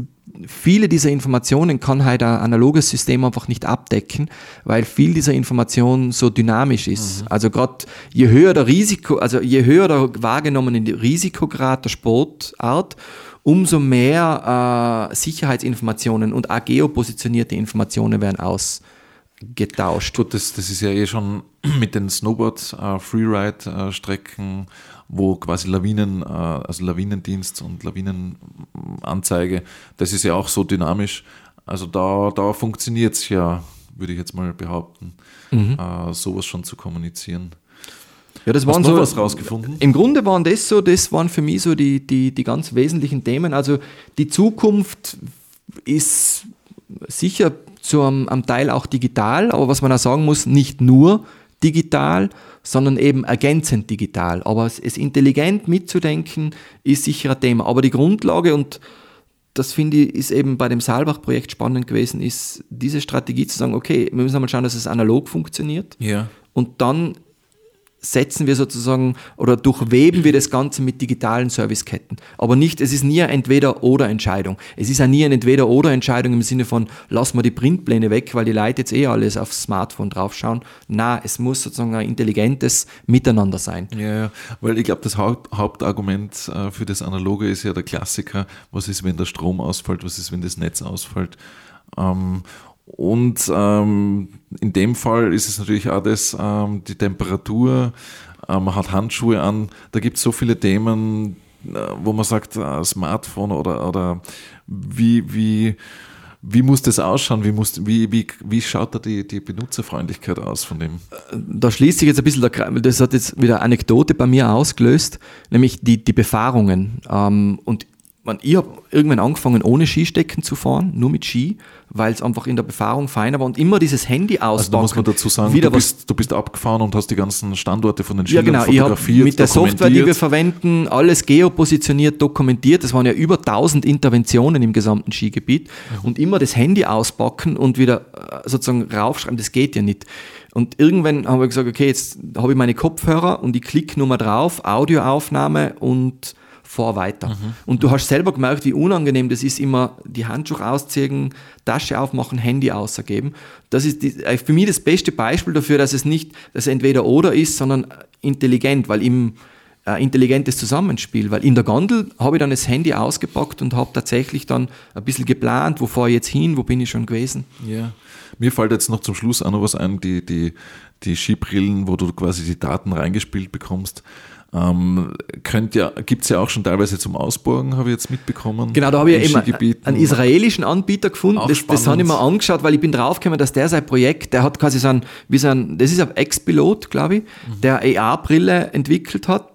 viele dieser Informationen kann halt ein analoges System einfach nicht abdecken, weil viel dieser Information so dynamisch ist. Mhm. Also gerade je höher der Risiko, also je höher der wahrgenommene Risikograd der Sportart, umso mehr äh, Sicherheitsinformationen und auch geopositionierte Informationen werden ausgetauscht. Gut, das, das ist ja eh schon <clears throat> mit den Snowboard-Freeride-Strecken äh, wo quasi Lawinen, äh, also Lawinendienst und Lawinenanzeige, das ist ja auch so dynamisch. Also da, da funktioniert es ja, würde ich jetzt mal behaupten, mhm. Äh, sowas schon zu kommunizieren. Ja, das Hast waren so was rausgefunden. Im Grunde waren das so, das waren für mich so die, die, die ganz wesentlichen Themen. Also die Zukunft ist sicher zu einem, einem Teil auch digital, aber was man auch sagen muss, nicht nur digital, sondern eben ergänzend digital. Aber es, es intelligent mitzudenken, ist sicher ein Thema. Aber die Grundlage und das finde ich, ist eben bei dem Saalbach-Projekt spannend gewesen, ist diese Strategie zu sagen, okay, wir müssen einmal schauen, dass es analog funktioniert. Ja. Und dann setzen wir sozusagen oder durchweben wir das Ganze mit digitalen Serviceketten. Aber nicht, es ist nie eine Entweder-Oder-Entscheidung. Es ist auch nie eine Entweder-Oder-Entscheidung im Sinne von, lass mal die Printpläne weg, weil die Leute jetzt eh alles aufs Smartphone draufschauen. Na, es muss sozusagen ein intelligentes Miteinander sein. Ja, weil ich glaube, das Haupt, Hauptargument äh, für das Analoge ist ja der Klassiker, was ist, wenn der Strom ausfällt, was ist, wenn das Netz ausfällt. Ähm, und ähm, in dem Fall ist es natürlich auch das, ähm, die Temperatur, äh, man hat Handschuhe an, da gibt es so viele Themen, äh, wo man sagt, äh, Smartphone oder, oder wie, wie, wie muss das ausschauen? Wie, muss, wie, wie, wie schaut da die, die Benutzerfreundlichkeit aus von dem? Da schließt sich jetzt ein bisschen der Kreis, das hat jetzt wieder eine Anekdote bei mir ausgelöst, nämlich die, die Befahrungen. Ähm, und ich habe irgendwann angefangen, ohne Skistecken zu fahren, nur mit Ski, weil es einfach in der Befahrung feiner war und immer dieses Handy auspacken. Also da muss man dazu sagen, wieder du, bist, du bist abgefahren und hast die ganzen Standorte von den Schildern ja, genau. fotografiert, mit der Software, die wir verwenden, alles geopositioniert, dokumentiert. Das waren ja über 1000 Interventionen im gesamten Skigebiet mhm. und immer das Handy auspacken und wieder äh, sozusagen raufschreiben, das geht ja nicht. Und irgendwann haben wir gesagt, okay, jetzt habe ich meine Kopfhörer und ich klicke nur mal drauf, Audioaufnahme und fahr weiter. Mhm. Und du hast selber gemerkt, wie unangenehm das ist, immer die Handschuhe ausziehen, Tasche aufmachen, Handy außergeben. Das ist die, äh, für mich das beste Beispiel dafür, dass es nicht das entweder oder ist, sondern intelligent, weil im äh, intelligentes Zusammenspiel, weil in der Gondel habe ich dann das Handy ausgepackt und habe tatsächlich dann ein bisschen geplant, wo fahre ich jetzt hin, wo bin ich schon gewesen. Ja, mir fällt jetzt noch zum Schluss auch noch was ein, die, die, die Skibrillen, wo du quasi die Daten reingespielt bekommst. Ähm, ja, Gibt es ja auch schon teilweise zum Ausborgen, habe ich jetzt mitbekommen. Genau, da habe ich ja eben einen israelischen Anbieter gefunden. Das, das habe ich mir angeschaut, weil ich bin draufgekommen, dass der sein Projekt, der hat quasi so ein, wie so ein das ist ein Ex-Pilot, glaube ich, mhm. der AR-Brille entwickelt hat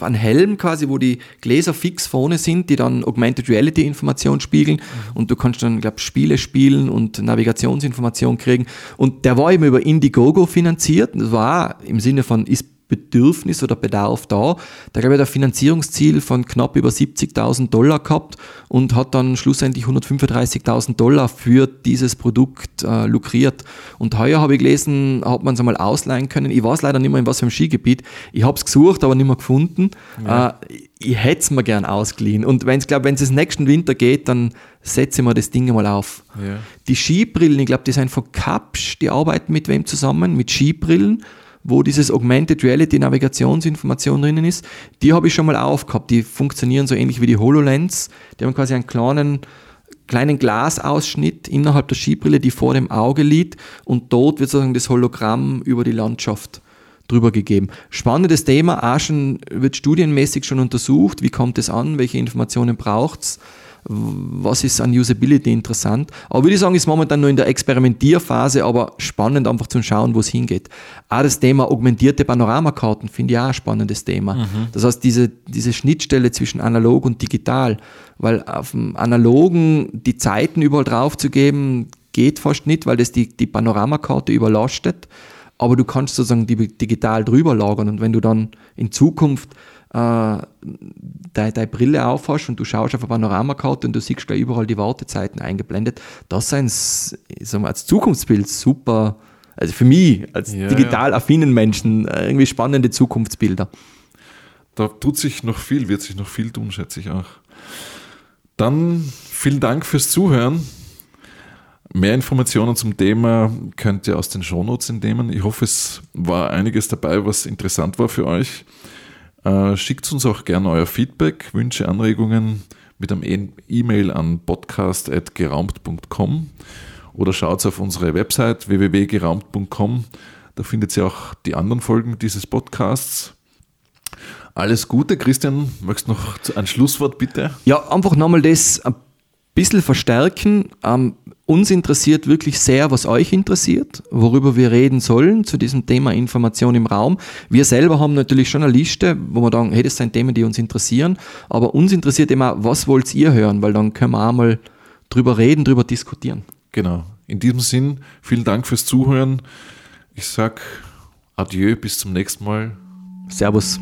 ein Helm quasi, wo die Gläser fix vorne sind, die dann Augmented Reality Information spiegeln mhm. und du kannst dann, glaube Spiele spielen und Navigationsinformation kriegen. Und der war eben über Indiegogo finanziert. Das war im Sinne von, ist Bedürfnis oder Bedarf da. Da glaube ich, hat ein Finanzierungsziel von knapp über 70.000 Dollar gehabt und hat dann schlussendlich 135.000 Dollar für dieses Produkt äh, lukriert. Und heuer habe ich gelesen, hat man es einmal ausleihen können. Ich weiß leider nicht mehr, in was für einem Skigebiet. Ich habe es gesucht, aber nicht mehr gefunden. Ja. Äh, ich hätte es mir gern ausgeliehen. Und wenn es, glaube wenn es nächsten Winter geht, dann setze ich mir das Ding mal auf. Ja. Die Skibrillen, ich glaube, die sind von Kapsch, die arbeiten mit wem zusammen? Mit Skibrillen wo dieses Augmented Reality Navigationsinformation drinnen ist, die habe ich schon mal aufgehabt. Die funktionieren so ähnlich wie die HoloLens. Die haben quasi einen kleinen, kleinen Glasausschnitt innerhalb der Skibrille, die vor dem Auge liegt und dort wird sozusagen das Hologramm über die Landschaft drüber gegeben. Spannendes Thema, auch schon, wird studienmäßig schon untersucht, wie kommt es an, welche Informationen braucht es was ist an Usability interessant. Aber würde ich sagen, ist momentan nur in der Experimentierphase, aber spannend einfach zu schauen, wo es hingeht. Auch das Thema augmentierte Panoramakarten finde ich auch ein spannendes Thema. Mhm. Das heißt, diese, diese Schnittstelle zwischen analog und digital, weil auf dem analogen die Zeiten überall drauf zu geben, geht fast nicht, weil das die, die Panoramakarte überlastet. Aber du kannst sozusagen die digital drüber lagern und wenn du dann in Zukunft äh, deine, Brille aufhast und du schaust auf eine Panoramakarte und du siehst gleich überall die Wartezeiten eingeblendet. Das sind sagen wir, als Zukunftsbild super, also für mich als ja, digital affinen Menschen äh, irgendwie spannende Zukunftsbilder. Da tut sich noch viel, wird sich noch viel tun, schätze ich auch. Dann vielen Dank fürs Zuhören. Mehr Informationen zum Thema könnt ihr aus den Shownotes entnehmen. Ich hoffe, es war einiges dabei, was interessant war für euch. Äh, schickt uns auch gerne euer Feedback, Wünsche, Anregungen mit einem e- E-Mail an podcast.geraumt.com oder schaut auf unsere Website www.geraumt.com. Da findet ihr auch die anderen Folgen dieses Podcasts. Alles Gute, Christian. Möchtest du noch ein Schlusswort bitte? Ja, einfach nochmal das ein bisschen verstärken. Ähm, uns interessiert wirklich sehr, was euch interessiert, worüber wir reden sollen zu diesem Thema Information im Raum. Wir selber haben natürlich schon eine Liste, wo wir sagen, hey, das sind Themen, die uns interessieren, aber uns interessiert immer, was wollt ihr hören, weil dann können wir auch mal drüber reden, drüber diskutieren. Genau. In diesem Sinn, vielen Dank fürs Zuhören. Ich sag Adieu, bis zum nächsten Mal. Servus.